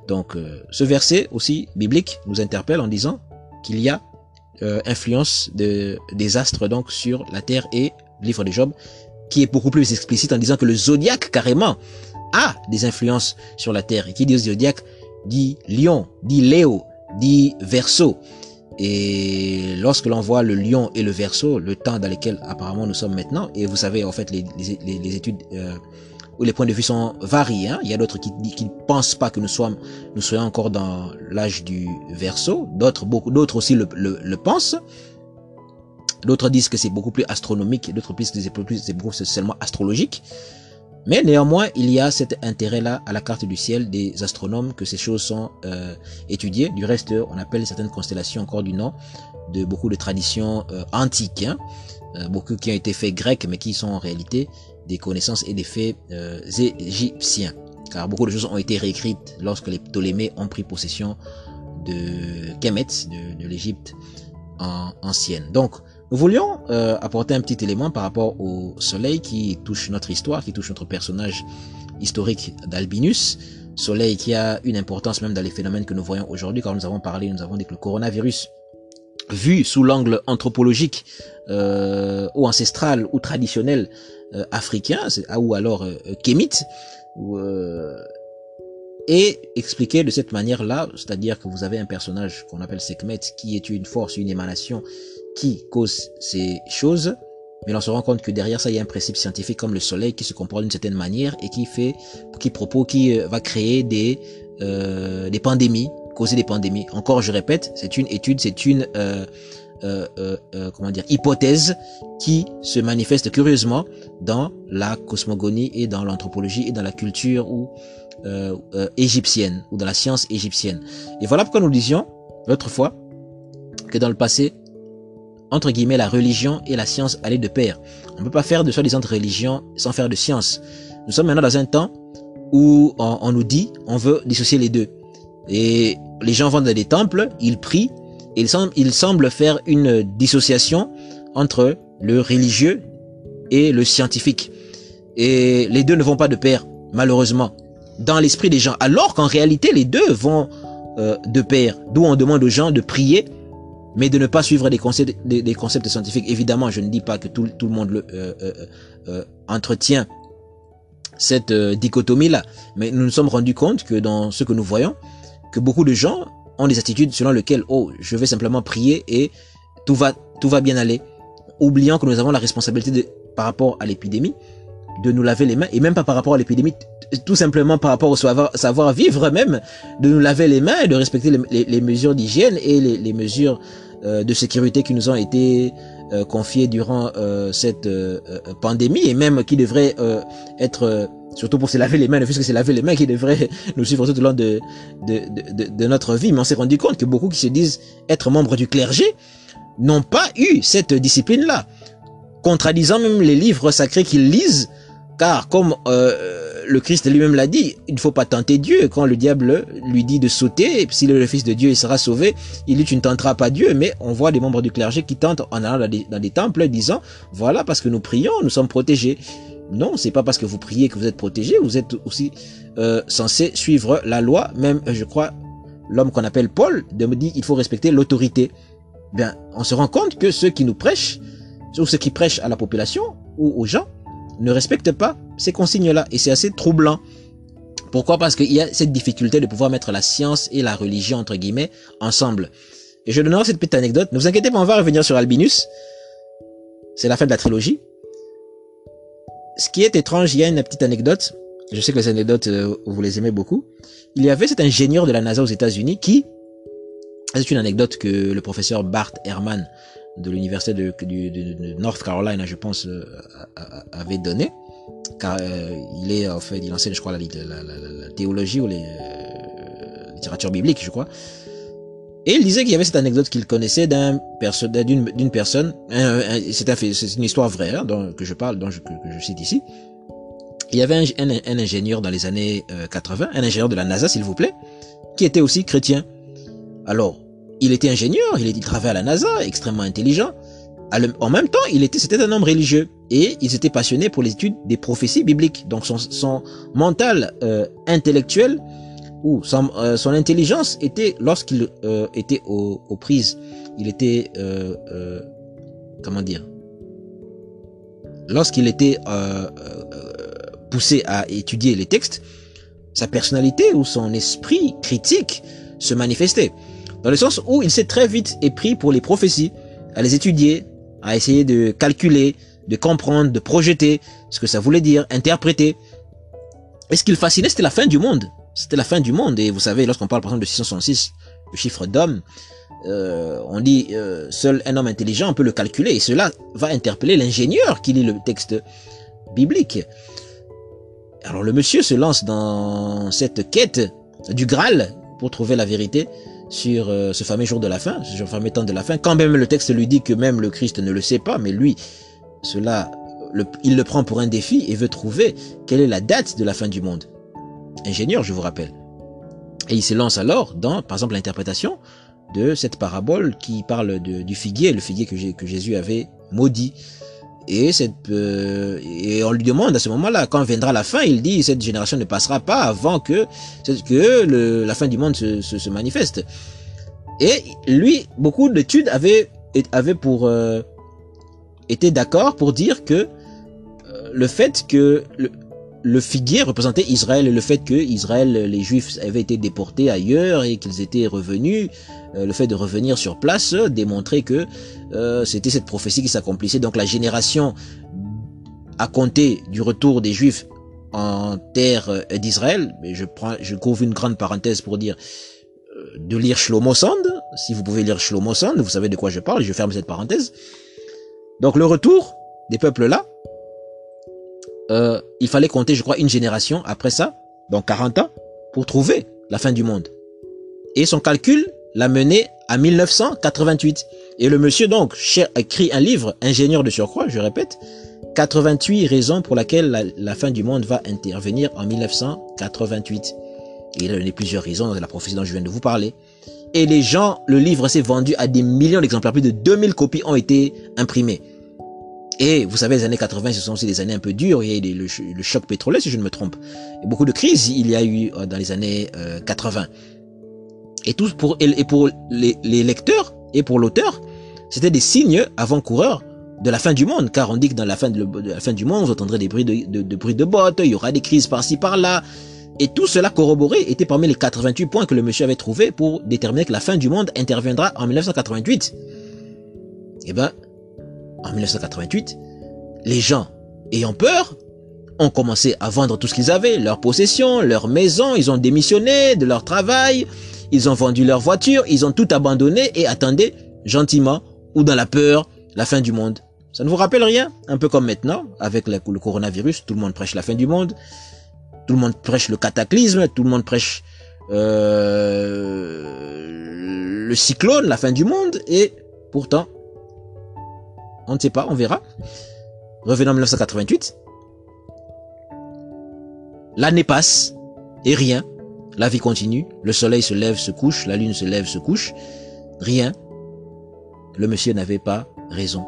Donc euh, ce verset aussi biblique nous interpelle en disant qu'il y a euh, influence de, des astres donc sur la terre et le livre de Job qui est beaucoup plus explicite en disant que le zodiaque carrément a des influences sur la terre. Et qui dit zodiaque dit lion, dit léo, dit verso. Et lorsque l'on voit le lion et le verso, le temps dans lequel apparemment nous sommes maintenant, et vous savez en fait les, les, études euh, où les points de vue sont variés. Hein. Il y a d'autres qui ne pensent pas que nous soyons, nous soyons encore dans l'âge du verso. D'autres, beaucoup, d'autres aussi le, le, le pensent. D'autres disent que c'est beaucoup plus astronomique, d'autres disent que c'est beaucoup plus, seulement astrologique. Mais néanmoins, il y a cet intérêt-là à la carte du ciel des astronomes que ces choses sont euh, étudiées. Du reste, on appelle certaines constellations encore du nom de beaucoup de traditions euh, antiques, hein. euh, beaucoup qui ont été faits grecs, mais qui sont en réalité des connaissances et des faits égyptiens. car beaucoup de choses ont été réécrites lorsque les Ptolémées ont pris possession de Kemet, de, de l'Égypte ancienne. Donc, nous voulions euh, apporter un petit élément par rapport au Soleil qui touche notre histoire, qui touche notre personnage historique d'Albinus. Soleil qui a une importance même dans les phénomènes que nous voyons aujourd'hui, quand nous avons parlé, nous avons dit que le coronavirus, vu sous l'angle anthropologique euh, ou ancestral ou traditionnel euh, africain, ou alors euh, kémite, ou, euh, et expliqué de cette manière-là, c'est-à-dire que vous avez un personnage qu'on appelle Sekhmet, qui est une force, une émanation qui cause ces choses, mais on se rend compte que derrière ça, il y a un principe scientifique comme le soleil qui se comporte d'une certaine manière et qui fait, qui propose, qui euh, va créer des, euh, des pandémies, causer des pandémies. Encore, je répète, c'est une étude, c'est une, euh, euh, euh, euh comment dire, hypothèse qui se manifeste curieusement dans la cosmogonie et dans l'anthropologie et dans la culture ou égyptienne ou dans la science égyptienne. Et voilà pourquoi nous disions l'autre fois que dans le passé, entre guillemets, la religion et la science allaient de pair. On ne peut pas faire de soi-disant religion sans faire de science. Nous sommes maintenant dans un temps où on, nous dit on veut dissocier les deux. Et les gens vont dans des temples, ils prient, et ils semblent, faire une dissociation entre le religieux et le scientifique. Et les deux ne vont pas de pair, malheureusement, dans l'esprit des gens. Alors qu'en réalité, les deux vont euh, de pair. D'où on demande aux gens de prier mais de ne pas suivre des concepts, des, concepts scientifiques. Évidemment, je ne dis pas que tout, le monde euh, euh, euh entretient cette dichotomie-là, mais nous nous sommes rendus compte que dans ce que nous voyons, que beaucoup de gens ont des attitudes selon lesquelles, oh, je vais simplement prier et tout va, tout va bien aller, oubliant que nous avons la responsabilité par rapport à l'épidémie, de nous laver les mains, et même pas par rapport à l'épidémie, tout simplement par rapport au savoir, vivre même, de nous laver les mains et de respecter les, mesures d'hygiène et les, mesures de sécurité qui nous ont été euh, confiés durant euh, cette pandémie et même qui devraient être surtout pour se laver les mains, ne fût-ce que se laver les mains qui devraient nous suivre tout au long de, de, de, de notre vie. Mais on s'est rendu compte que beaucoup qui se disent être membres du clergé n'ont pas eu cette discipline-là, contradisant même les livres sacrés qu'ils lisent, car comme euh, le Christ lui-même l'a dit, il ne faut pas tenter Dieu. Quand le diable lui dit de sauter, s'il est le fils de Dieu, il sera sauvé. Il dit, tu ne tenteras pas Dieu. Mais on voit des membres du clergé qui tentent en allant dans des, temples disant, voilà, parce que nous prions, nous sommes protégés. Non, c'est pas parce que vous priez que vous êtes protégés. Vous êtes aussi euh, censé suivre la loi. Même, je crois, l'homme qu'on appelle Paul de me dit, il faut respecter l'autorité. Bien, on se rend compte que ceux qui nous prêchent, ou ceux qui prêchent à la population ou aux gens, ne respectent pas ces consignes-là. Et c'est assez troublant. Pourquoi? Parce qu'il y a cette difficulté de pouvoir mettre la science et la religion, entre guillemets, ensemble. Et je donnerai cette petite anecdote. Ne vous inquiétez pas, on va revenir sur Albinus. C'est la fin de la trilogie. Ce qui est étrange, il y a une petite anecdote. Je sais que les anecdotes, euh, vous les aimez beaucoup. Il y avait cet ingénieur de la NASA aux États-Unis qui, c'est une anecdote que le professeur Bart Ehrman de l'université de, de, North Carolina, je pense, euh, avait donné. Car euh, il est en fait, il enseigne, je crois, la, la, théologie ou les euh, littérature biblique, je crois. Et il disait qu'il y avait cette anecdote qu'il connaissait d'un d'une personne. c'est un, une histoire vraie hein, dont, que je parle, dont je, que, je cite ici. Il y avait un, un, ingénieur dans les années 80, un ingénieur de la NASA, s'il vous plaît, qui était aussi chrétien. Alors, il était ingénieur, il, il travaillait à la NASA, extrêmement intelligent. En même temps, il était, c'était un homme religieux et il s'était passionné pour les études des prophéties bibliques. Donc son, mental euh, intellectuel ou son, euh, intelligence était lorsqu'il euh, était aux, aux, prises, il était comment dire, lorsqu'il était poussé à étudier les textes, sa personnalité ou son esprit critique se manifestait. Dans le sens où il s'est très vite épris pour les prophéties, à les étudier, à essayer de calculer, de comprendre, de projeter ce que ça voulait dire, interpréter. Et ce qui le fascinait, c'était la fin du monde. C'était la fin du monde. Et vous savez, lorsqu'on parle par exemple de 666, le chiffre d'homme, euh, on dit euh, seul un homme intelligent peut le calculer. Et cela va interpeller l'ingénieur qui lit le texte biblique. Alors le monsieur se lance dans cette quête du Graal pour trouver la vérité sur euh, ce fameux jour de la fin, ce fameux temps de la fin, quand même le texte lui dit que même le Christ ne le sait pas, mais lui, cela, il le prend pour un défi et veut trouver quelle est la date de la fin du monde. ingénieur, je vous rappelle. Et il se lance alors dans, par exemple, l'interprétation de cette parabole qui parle du figuier, le figuier que Jésus avait maudit. Et, cette, euh, et on lui demande à ce moment-là, quand viendra la fin, il dit, cette génération ne passera pas avant que, que le, la fin du monde se, se, manifeste. Et lui, beaucoup d'études avaient, avaient pour, euh, été d'accord pour dire que euh, le fait que le, le figuier représentait Israël et le fait que Israël, les Juifs avaient été déportés ailleurs et qu'ils étaient revenus, euh, le fait de revenir sur place démontrait que euh, c'était cette prophétie qui s'accomplissait. Donc la génération à compter du retour des Juifs en terre d'Israël, mais je prends, je couvre une grande parenthèse pour dire euh, de lire Shlomo Sand. Si vous pouvez lire Shlomo Sand, vous savez de quoi je parle. Je ferme cette parenthèse. Donc le retour des peuples là euh, il fallait compter, je crois, une génération après ça, donc 40 ans, pour trouver la fin du monde. Et son calcul l'a mené à 1988. Et le monsieur, donc, écrit un livre, ingénieur de surcroît, je répète, 88 raisons pour lesquelles la, fin du monde va intervenir en 1988. Et il a donné plusieurs raisons de la prophétie dont je viens de vous parler. Et les gens, le livre s'est vendu à des millions d'exemplaires. Plus de 2000 copies ont été imprimées. Et vous savez, les années 80, ce sont aussi des années un peu dures. Il y a eu le, choc pétrolier, si je ne me trompe. Et beaucoup de crises, il y a eu euh, dans les années 80. Euh, et tout pour et pour les, lecteurs et pour l'auteur, c'était des signes avant-coureurs de la fin du monde, car on dit que dans la fin de, la fin du monde, vous entendrez des bruits de, de, de bottes, il y aura des crises par-ci par-là, et tout cela corroboré était parmi les 88 points que le monsieur avait trouvé pour déterminer que la fin du monde interviendra en 1988. Eh ben, en 1988, les gens ayant peur ont commencé à vendre tout ce qu'ils avaient, leurs possessions, leurs maisons, ils ont démissionné de leur travail, ils ont vendu leur voiture, ils ont tout abandonné et attendaient gentiment ou dans la peur la fin du monde. Ça ne vous rappelle rien? Un peu comme maintenant, avec le coronavirus, tout le monde prêche la fin du monde, tout le monde prêche le cataclysme, tout le monde prêche euh, le cyclone, la fin du monde, et pourtant, on ne sait pas, on verra. Revenons en 1988. L'année passe et rien. La vie continue. Le soleil se lève, se couche. La lune se lève, se couche. Rien. Le monsieur n'avait pas raison.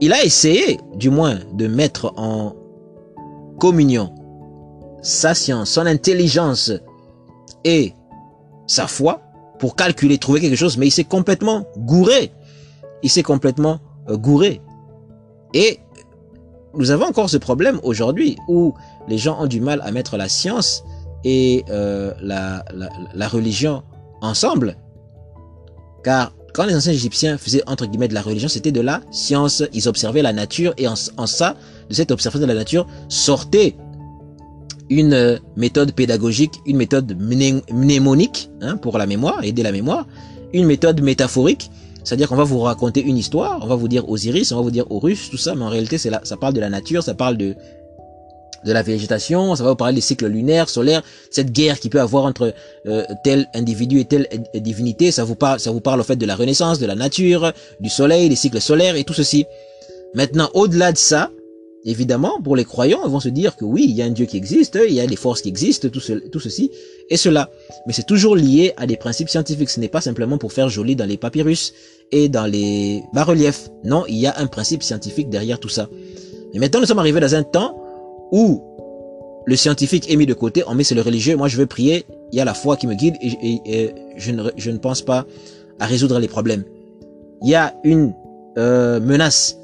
Il a essayé, du moins, de mettre en communion sa science, son intelligence et sa foi pour calculer, trouver quelque chose, mais il s'est complètement gouré. Il s'est complètement euh, gouré. Et nous avons encore ce problème aujourd'hui où les gens ont du mal à mettre la science et euh, la, la, religion ensemble. Car quand les anciens égyptiens faisaient entre guillemets de la religion, c'était de la science. Ils observaient la nature et en, en ça, de cette observation de la nature, sortait une méthode pédagogique, une méthode mnémonique hein, pour la mémoire, aider la mémoire, une méthode métaphorique c'est-à-dire qu'on va vous raconter une histoire, on va vous dire Osiris, on va vous dire Horus, tout ça, mais en réalité, c'est ça parle de la nature, ça parle de de la végétation, ça va vous parler des cycles lunaires, solaires, cette guerre qui peut avoir entre euh, tel individu et telle divinité, ça vous parle, ça vous parle au fait de la renaissance, de la nature, du soleil, des cycles solaires et tout ceci. Maintenant, au-delà de ça, Évidemment, pour les croyants, ils vont se dire que oui, il y a un Dieu qui existe, il y a des forces qui existent, tout, tout ceci et cela. Mais c'est toujours lié à des principes scientifiques. Ce n'est pas simplement pour faire joli dans les papyrus et dans les bas-reliefs. Non, il y a un principe scientifique derrière tout ça. Mais maintenant, nous sommes arrivés dans un temps où le scientifique est mis de côté, on met c'est le religieux. Moi, je veux prier, il y a la foi qui me guide et, je, ne, je, ne, pense pas à résoudre les problèmes. Il y a une euh, menace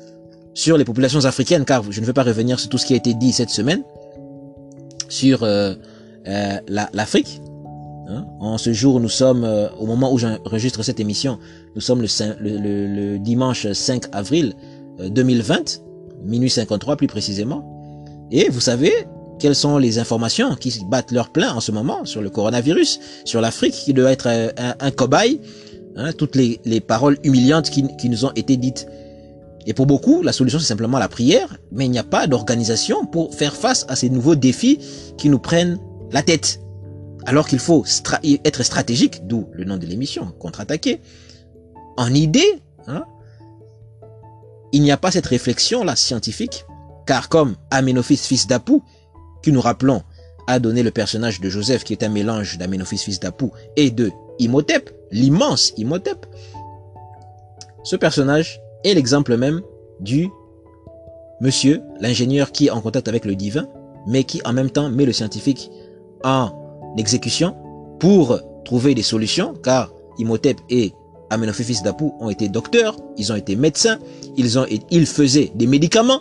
sur les populations africaines, car je ne veux pas revenir sur tout ce qui a été dit cette semaine sur euh, euh, l'Afrique. Hein. En ce jour, nous sommes, euh, au moment où j'enregistre cette émission, nous sommes le, dimanche 5 avril 2020, minuit 53 plus précisément. Et vous savez quelles sont les informations qui battent leur plein en ce moment sur le coronavirus, sur l'Afrique qui doit être un, cobaye, hein, toutes les, les paroles humiliantes qui nous ont été dites et pour beaucoup, la solution c'est simplement la prière, mais il n'y a pas d'organisation pour faire face à ces nouveaux défis qui nous prennent la tête. Alors qu'il faut être stratégique, d'où le nom de l'émission, contre-attaquer. En idée, hein, il n'y a pas cette réflexion là scientifique, car comme Amenophis fils d'Apou, qui nous rappelons a donné le personnage de Joseph, qui est un mélange d'Amenophis fils d'Apou et de Imhotep, l'immense Imhotep, ce personnage est l'exemple même du monsieur, l'ingénieur qui est en contact avec le divin, mais qui en même temps met le scientifique en exécution pour trouver des solutions, car Imhotep et Amenophis d'Apou ont été docteurs, ils ont été médecins, ils, ont, ils faisaient des médicaments.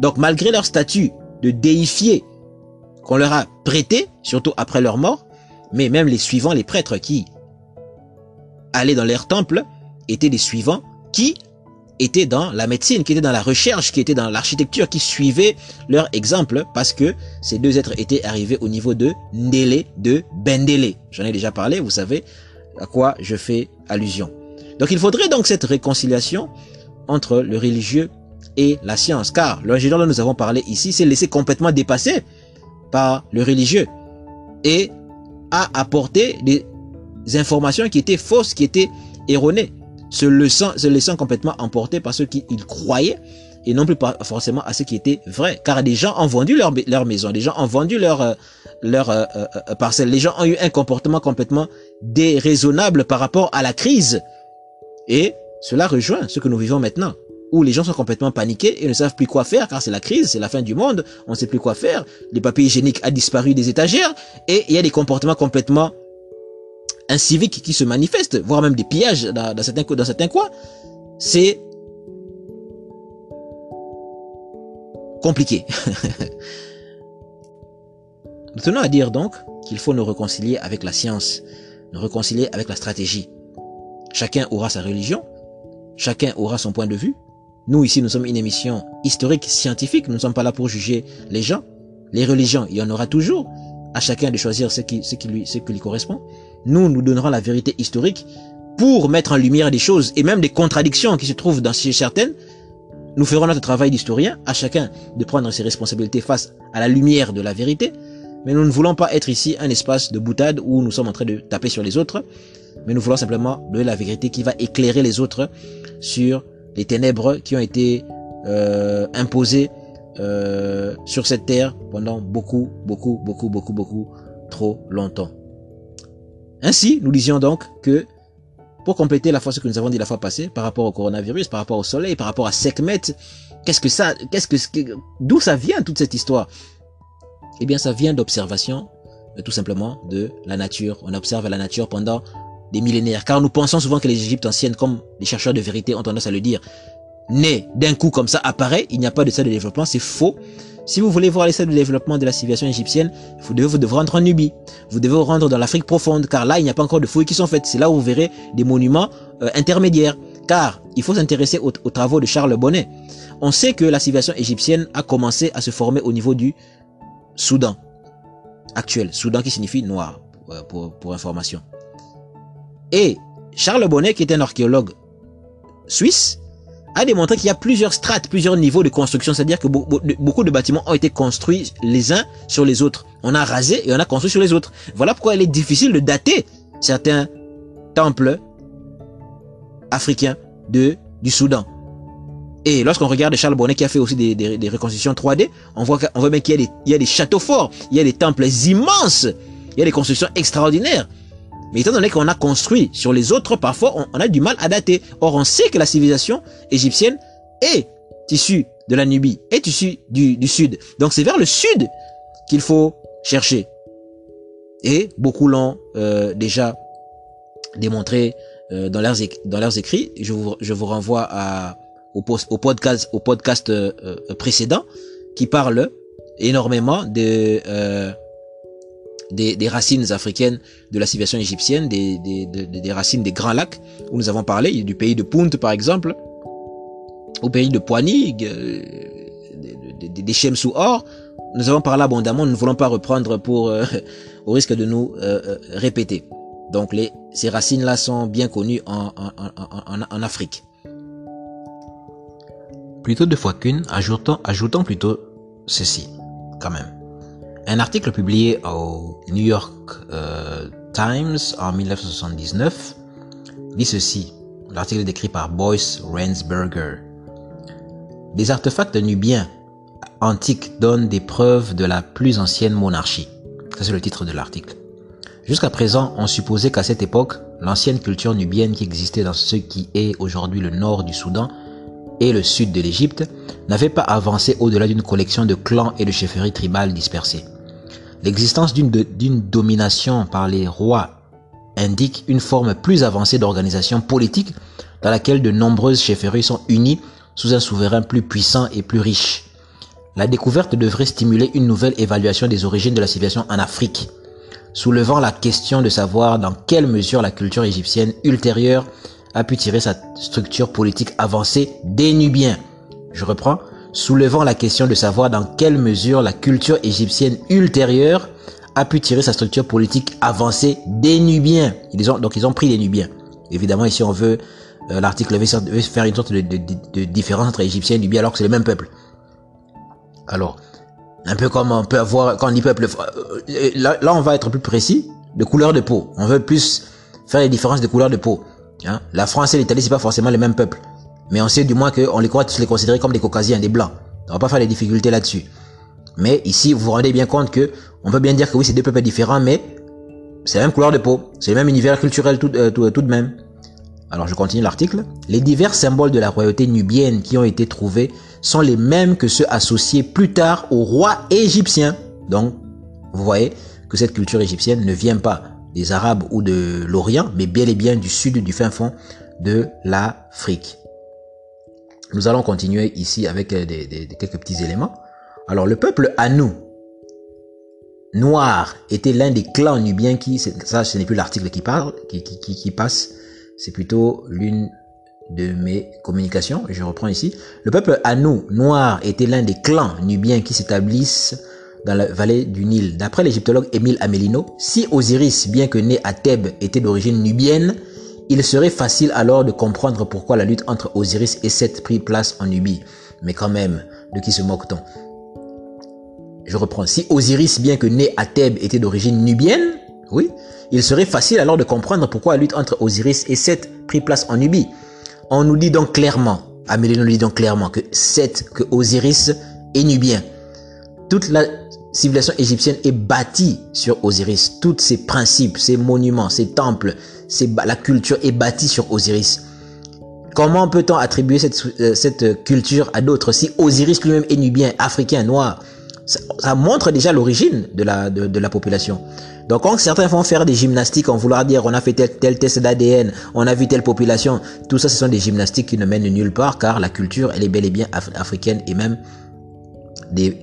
Donc malgré leur statut de déifié qu'on leur a prêté, surtout après leur mort, mais même les suivants, les prêtres qui allaient dans leur temple, étaient des suivants qui étaient dans la médecine, qui étaient dans la recherche, qui étaient dans l'architecture, qui suivaient leur exemple parce que ces deux êtres étaient arrivés au niveau de Ndélé, de Bendele. J'en ai déjà parlé, vous savez à quoi je fais allusion. Donc il faudrait donc cette réconciliation entre le religieux et la science, car l'ingénieur dont nous avons parlé ici s'est laissé complètement dépasser par le religieux et a apporté des informations qui étaient fausses, qui étaient erronées, se laissant, se laissant complètement emporter par ceux qui croyaient et non plus forcément à ce qui était vrai. Car des gens ont vendu leur, leur maison, des gens ont vendu leur, euh, leur euh, euh, parcelle, les gens ont eu un comportement complètement déraisonnable par rapport à la crise. Et cela rejoint ce que nous vivons maintenant où les gens sont complètement paniqués et ne savent plus quoi faire car c'est la crise, c'est la fin du monde, on ne sait plus quoi faire, les papiers hygiéniques a disparu des étagères et il y a des comportements complètement inciviques qui se manifestent, voire même des pillages dans certains, dans certains coins. C'est compliqué. nous tenons à dire donc qu'il faut nous réconcilier avec la science, nous réconcilier avec la stratégie. Chacun aura sa religion, chacun aura son point de vue, nous, ici, nous sommes une émission historique, scientifique. Nous ne sommes pas là pour juger les gens. Les religions, il y en aura toujours. À chacun de choisir ce qui, ce qui lui, ce qui lui correspond. Nous, nous donnerons la vérité historique pour mettre en lumière des choses et même des contradictions qui se trouvent dans certaines. Nous ferons notre travail d'historien, à chacun de prendre ses responsabilités face à la lumière de la vérité. Mais nous ne voulons pas être ici un espace de boutade où nous sommes en train de taper sur les autres. Mais nous voulons simplement donner la vérité qui va éclairer les autres sur les ténèbres qui ont été euh, imposées euh, sur cette terre pendant beaucoup, beaucoup, beaucoup, beaucoup, beaucoup, trop longtemps. Ainsi, nous disions donc que pour compléter la fois ce que nous avons dit la fois passée par rapport au coronavirus, par rapport au soleil, par rapport à Sekhmet, qu'est-ce que ça, qu'est-ce que, d'où ça vient toute cette histoire? Eh bien, ça vient d'observation, euh, tout simplement, de la nature. On observe la nature pendant des millénaires. Car nous pensons souvent que les Égyptes anciennes, comme les chercheurs de vérité ont tendance à le dire, né d'un coup comme ça apparaît, il n'y a pas de stade de développement, c'est faux. Si vous voulez voir les stades de développement de la civilisation égyptienne, vous devez vous rendre en Nubie. Vous devez vous rendre dans l'Afrique profonde, car là, il n'y a pas encore de fouilles qui sont faites. C'est là où vous verrez des monuments euh, intermédiaires. Car il faut s'intéresser aux, aux, travaux de Charles Bonnet. On sait que la civilisation égyptienne a commencé à se former au niveau du Soudan actuel. Soudan qui signifie noir, euh, pour, pour information. Et Charles Bonnet, qui est un archéologue suisse, a démontré qu'il y a plusieurs strates, plusieurs niveaux de construction, c'est-à-dire que beaucoup de bâtiments ont été construits les uns sur les autres. On a rasé et on a construit sur les autres. Voilà pourquoi il est difficile de dater certains temples africains du Soudan. Et lorsqu'on regarde Charles Bonnet qui a fait aussi des, des, reconstructions 3D, on voit, on qu'il des, y a des châteaux forts, il y a des temples immenses, il y a des constructions extraordinaires. Mais étant donné qu'on a construit sur les autres, parfois on, a du mal à dater. Or, on sait que la civilisation égyptienne est issue de la Nubie, est issue du, sud. Donc c'est vers le sud qu'il faut chercher. Et beaucoup l'ont euh, déjà démontré euh, dans, leurs, écrits. Je vous, renvoie au podcast euh, précédent qui parle énormément de des, des, racines africaines de la civilisation égyptienne, des, des, des, racines des grands lacs, où nous avons parlé, du pays de Punt par exemple, au pays de Poigny, euh, des, des Shemsou Or. Nous avons parlé abondamment, nous ne voulons pas reprendre pour, euh, au risque de nous euh, répéter. Donc les, ces racines-là sont bien connues en, en, en, en, Afrique. Plutôt deux fois qu'une, ajoutons, ajoutons plutôt ceci, quand même. Un article publié au New York euh, Times en 1979 dit ceci. L'article est décrit par Boyce Rensberger. Des artefacts nubiens antiques donnent des preuves de la plus ancienne monarchie. Ça, c'est le titre de l'article. Jusqu'à présent, on supposait qu'à cette époque, l'ancienne culture nubienne qui existait dans ce qui est aujourd'hui le nord du Soudan et le sud de l'Égypte n'avait pas avancé au-delà d'une collection de clans et de chefferies tribales dispersées. L'existence d'une domination par les rois indique une forme plus avancée d'organisation politique dans laquelle de nombreuses chefferies sont unies sous un souverain plus puissant et plus riche. La découverte devrait stimuler une nouvelle évaluation des origines de la civilisation en Afrique, soulevant la question de savoir dans quelle mesure la culture égyptienne ultérieure a pu tirer sa structure politique avancée des Nubiens. Je reprends, soulevant la question de savoir dans quelle mesure la culture égyptienne ultérieure a pu tirer sa structure politique avancée des Nubiens. Ils ont, donc ils ont pris les Nubiens. Évidemment, ici on veut, euh, l'article veut faire une sorte de, de différence entre Égyptiens et Nubiens alors que c'est le même peuple. Alors, un peu comme on peut avoir quand on dit peuple. Euh, là, on va être plus précis de couleur de peau. On veut plus faire les différences de couleur de peau. Hein? La France et l'Italie, c'est pas forcément le même peuple. Mais on sait du moins qu'on les croit tous les considérer comme des caucasiens, des blancs. On va pas faire les difficultés là-dessus. Mais ici, vous vous rendez bien compte que on peut bien dire que oui, c'est deux peuples différents, mais c'est la même couleur de peau. C'est le même univers culturel tout, euh, tout, tout de même. Alors je continue l'article. Les divers symboles de la royauté nubienne qui ont été trouvés sont les mêmes que ceux associés plus tard au roi égyptien. Donc, vous voyez que cette culture égyptienne ne vient pas des Arabes ou de l'Orient, mais bel et bien du sud, du fin fond de l'Afrique. Nous allons continuer ici avec euh, quelques petits éléments. Alors, le peuple Anou, noir, était l'un des clans nubiens qui, ça ce n'est plus l'article qui parle, qui passe, c'est plutôt l'une de mes communications. Je reprends ici. Le peuple Anou, noir, était l'un des clans nubiens qui s'établissent dans la vallée du Nil. D'après l'égyptologue Émile Amelino, si Osiris, bien que né à Thèbes, était d'origine nubienne, il serait facile alors de comprendre pourquoi la lutte entre Osiris et Seth prit place en Nubie. Mais quand même, de qui se moque-t-on? Je reprends. Si Osiris, bien que né à Thèbes, était d'origine nubienne, oui, il serait facile alors de comprendre pourquoi la lutte entre Osiris et Seth prit place en Nubie. On nous dit donc clairement, Amélie nous dit donc clairement que Seth, que Osiris est nubien. Toute la civilisation égyptienne est bâtie sur Osiris. Tous ses principes, ses monuments, ses temples, la culture est bâtie sur Osiris. Comment peut-on attribuer cette, euh, cette culture à d'autres si Osiris lui-même est nubien, africain, noir? Ça, montre déjà l'origine de la, de, la population. Donc quand certains vont faire des gymnastiques en vouloir dire on a fait tel, test d'ADN, on a vu telle population, tout ça ce sont des gymnastiques qui ne mènent nulle part car la culture elle est bel et bien africaine et même des,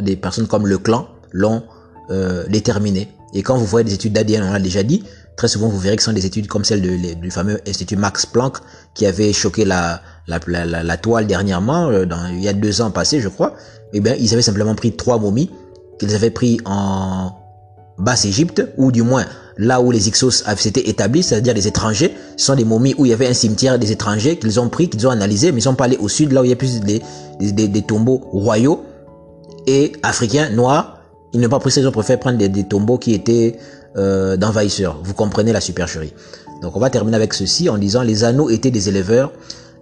des personnes comme le clan l'ont euh, déterminé. Et quand vous voyez des études d'ADN, on l'a déjà dit, très souvent vous verrez que ce sont des études comme celle de, du fameux institut Max Planck qui avait choqué la, la, la, la toile dernièrement, euh, dans, il y a deux ans passés je crois. Eh bien, ils avaient simplement pris trois momies qu'ils avaient pris en Basse-Égypte, ou du moins là où les Ixos s'étaient établis, c'est-à-dire les étrangers. Ce sont des momies où il y avait un cimetière des étrangers qu'ils ont pris, qu'ils ont analysé, mais ils sont pas allés au sud, là où il y a plus des, des, des tombeaux royaux et africains, noirs. Ils n'ont pas pris ils ont préféré prendre des, tombeaux qui étaient euh, d'envahisseurs. Vous comprenez la supercherie. Donc on va terminer avec ceci en disant les anneaux étaient des éleveurs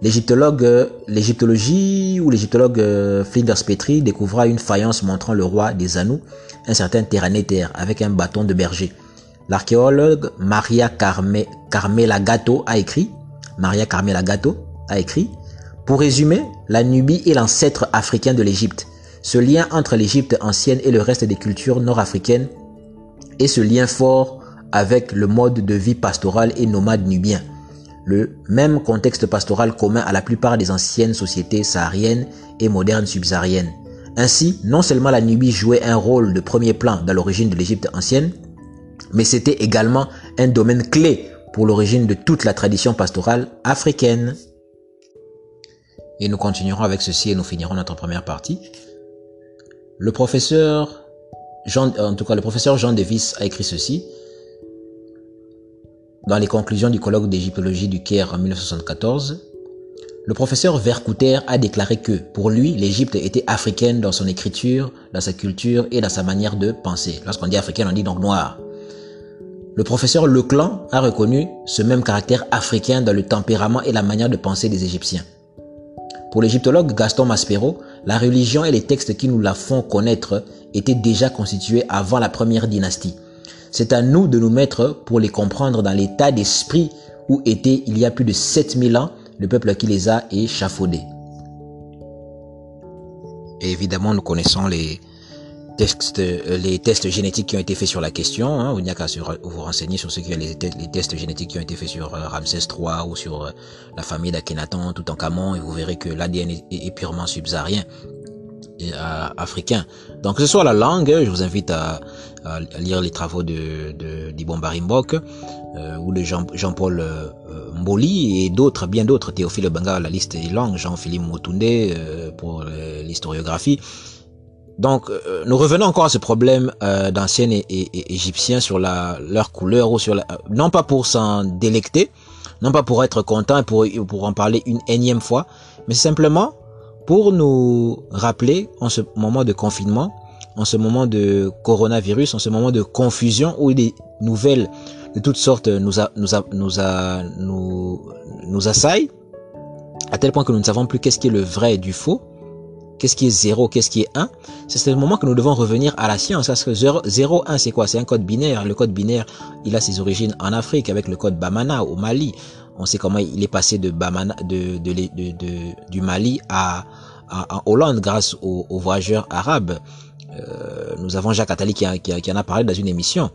L'égyptologue, euh, l'égyptologie ou l'égyptologue euh, Flinders Petrie découvra une faïence montrant le roi des Anous, un certain Terranéter, avec un bâton de berger. L'archéologue Maria Carme, Carmela Gatto a écrit, Maria Carmela Gatto a écrit, pour résumer, la Nubie est l'ancêtre africain de l'Égypte. Ce lien entre l'Égypte ancienne et le reste des cultures nord-africaines est ce lien fort avec le mode de vie pastoral et nomade nubien le même contexte pastoral commun à la plupart des anciennes sociétés sahariennes et modernes subsahariennes. Ainsi, non seulement la Nubie jouait un rôle de premier plan dans l'origine de l'Égypte ancienne, mais c'était également un domaine clé pour l'origine de toute la tradition pastorale africaine. Et nous continuerons avec ceci et nous finirons notre première partie. Le professeur Jean, en tout cas, le professeur Jean Davis a écrit ceci. Dans les conclusions du colloque d'égyptologie du Caire en 1974, le professeur Vercouter a déclaré que, pour lui, l'Égypte était africaine dans son écriture, dans sa culture et dans sa manière de penser. Lorsqu'on dit africaine, on dit donc noir. Le professeur Leclan a reconnu ce même caractère africain dans le tempérament et la manière de penser des Égyptiens. Pour l'égyptologue Gaston Maspero, la religion et les textes qui nous la font connaître étaient déjà constitués avant la première dynastie. C'est à nous de nous mettre pour les comprendre dans l'état d'esprit où était il y a plus de 7000 ans le peuple qui les a échafaudés. Et évidemment, nous connaissons les tests, euh, les tests génétiques qui ont été faits sur la question. Hein. Vous n'y a qu'à vous renseigner sur ce qui les, les tests génétiques qui ont été faits sur euh, Ramsès III ou sur euh, la famille d'Akhenaton, tout en Camon, et vous verrez que l'ADN est, purement subsaharien et africain. Donc que ce soit la langue, je vous invite à, lire les travaux de, de d'Ibon Barimbok ou de Jean, Jean-Paul Mboli et d'autres, bien d'autres, Théophile Banga, la liste est longue, Jean-Philippe Motunde pour l'historiographie. Donc, euh, nous revenons encore à ce problème euh, d'anciens égyptiens sur la, leur couleur ou sur la, non pas pour s'en délecter, non pas pour être content et pour, en parler une énième fois, mais simplement pour nous rappeler en ce moment de confinement, en ce moment de coronavirus, en ce moment de confusion où des nouvelles de toutes sortes nous a, nous a, nous a, nous, nous assaillent, à tel point que nous ne savons plus qu'est-ce qui est le vrai et du faux, Qu'est-ce qui est 0 Qu'est-ce qui est 1 C'est le moment que nous devons revenir à la science. Parce que 0, 0 1, c'est quoi? C'est un code binaire. Le code binaire, il a ses origines en Afrique avec le code Bamana au Mali. On sait comment il est passé du Mali à, Hollande grâce aux, voyageurs arabes. Euh, nous avons Jacques Attali qui, qui en a parlé dans une émission.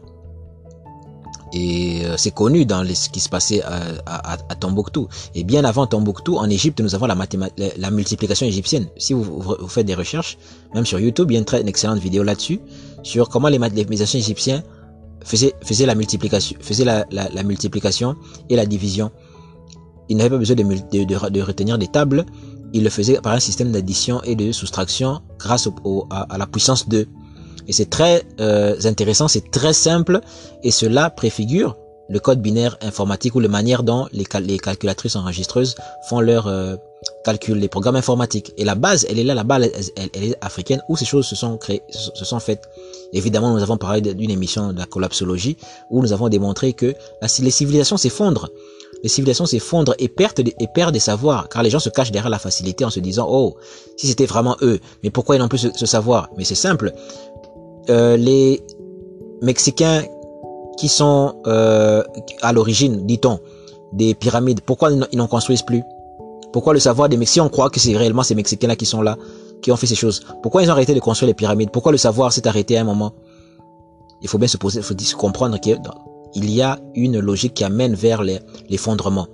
Et euh, c'est connu dans ce qui se passait à, à, Tombouctou. Et bien avant Tombouctou, en Égypte, nous avons la, la multiplication égyptienne. Si vous, vous, faites des recherches, même sur YouTube, il y a une, très, excellente vidéo là-dessus, sur comment les, les anciens égyptiens faisaient, faisaient, la multiplication, faisaient la, la, la multiplication et la division. Ils n'avaient pas besoin de, de, de, retenir des tables, ils le faisaient par un système d'addition et de soustraction grâce au, à, à la puissance 2. Et c'est très euh, intéressant, c'est très simple et cela préfigure le code binaire informatique ou la manière dont les, calculatrices enregistreuses font leurs euh, calculs, les programmes informatiques. Et la base, elle est là, la base, elle, est africaine où ces choses se sont créées, se sont faites. Évidemment, nous avons parlé d'une émission de la collapsologie où nous avons démontré que les civilisations s'effondrent. Les civilisations s'effondrent et perdent, et perdent des savoirs, car les gens se cachent derrière la facilité en se disant, oh, si c'était vraiment eux, mais pourquoi ils n'ont plus ce savoir? Mais c'est simple, euh, les Mexicains qui sont euh, à l'origine, dit-on, des pyramides, pourquoi ils n'en construisent plus? Pourquoi le savoir des Mexicains, on croit que c'est réellement ces Mexicains-là qui sont là, qui ont fait ces choses? Pourquoi ils ont arrêté de construire les pyramides? Pourquoi le savoir s'est arrêté à un moment? Il faut bien se poser, il faut se comprendre qu'il y a une logique qui amène vers l'effondrement.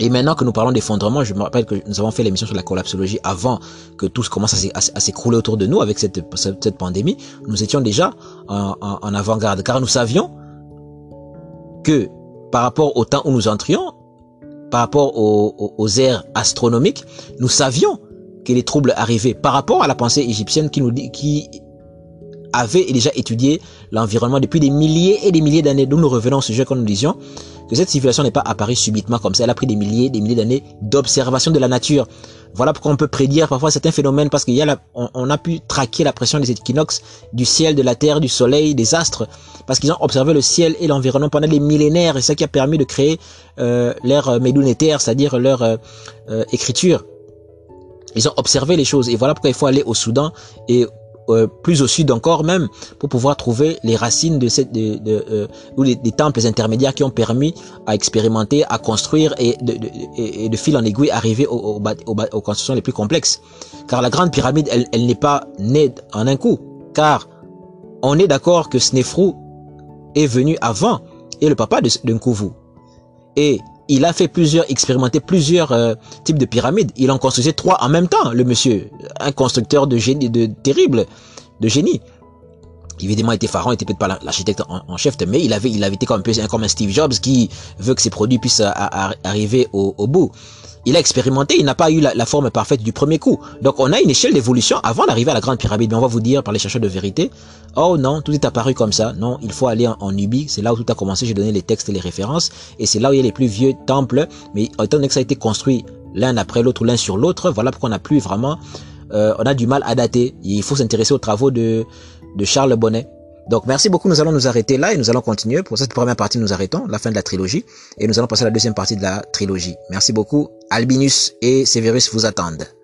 Et maintenant que nous parlons d'effondrement, je me rappelle que nous avons fait l'émission sur la collapsologie avant que tout commence à s'écrouler autour de nous avec cette, cette pandémie. Nous étions déjà en, avant-garde car nous savions que par rapport au temps où nous entrions, par rapport aux, aux, ères astronomiques, nous savions que les troubles arrivaient par rapport à la pensée égyptienne qui nous dit, qui avait déjà étudié l'environnement depuis des milliers et des milliers d'années. D'où nous revenons au sujet que nous disions que cette civilisation n'est pas apparue subitement comme ça. Elle a pris des milliers, des milliers d'années d'observation de la nature. Voilà pourquoi on peut prédire parfois certains phénomènes parce qu'il y a on, a pu traquer la pression des équinoxes du ciel, de la terre, du soleil, des astres, parce qu'ils ont observé le ciel et l'environnement pendant des millénaires et ça qui a permis de créer euh, l'ère médounétaire, c'est-à-dire leur euh, euh, écriture. Ils ont observé les choses et voilà pourquoi il faut aller au Soudan et euh, plus au sud encore même, pour pouvoir trouver les racines de cette, de, de euh, ou des, temples intermédiaires qui ont permis à expérimenter, à construire et de, et de fil en aiguille arriver aux, aux, constructions les plus complexes. Car la grande pyramide, elle, elle n'est pas née en un coup, car on est d'accord que Snefrou est venu avant et le papa de, de Et il a fait plusieurs, expérimenté plusieurs euh, types de pyramides. Il en construisait trois en même temps, le monsieur. Un constructeur de génie, de terrible, de génie. Évidemment, il était pharaon, il était peut-être pas l'architecte en, chef, mais il avait, il avait été comme un peu comme un Steve Jobs qui veut que ses produits puissent arriver au, au bout il a expérimenté, il n'a pas eu la, forme parfaite du premier coup. Donc on a une échelle d'évolution avant d'arriver à la grande pyramide. Mais on va vous dire par les chercheurs de vérité, oh non, tout est apparu comme ça. Non, il faut aller en, Nubie. C'est là où tout a commencé. J'ai donné les textes et les références. Et c'est là où il y a les plus vieux temples. Mais étant donné que ça a été construit l'un après l'autre, l'un sur l'autre, voilà pourquoi on n'a plus vraiment, euh, on a du mal à dater. Il faut s'intéresser aux travaux de, de Charles Bonnet. Donc merci beaucoup, nous allons nous arrêter là et nous allons continuer. Pour cette première partie, nous arrêtons, la fin de la trilogie, et nous allons passer à la deuxième partie de la trilogie. Merci beaucoup, Albinus et Severus vous attendent.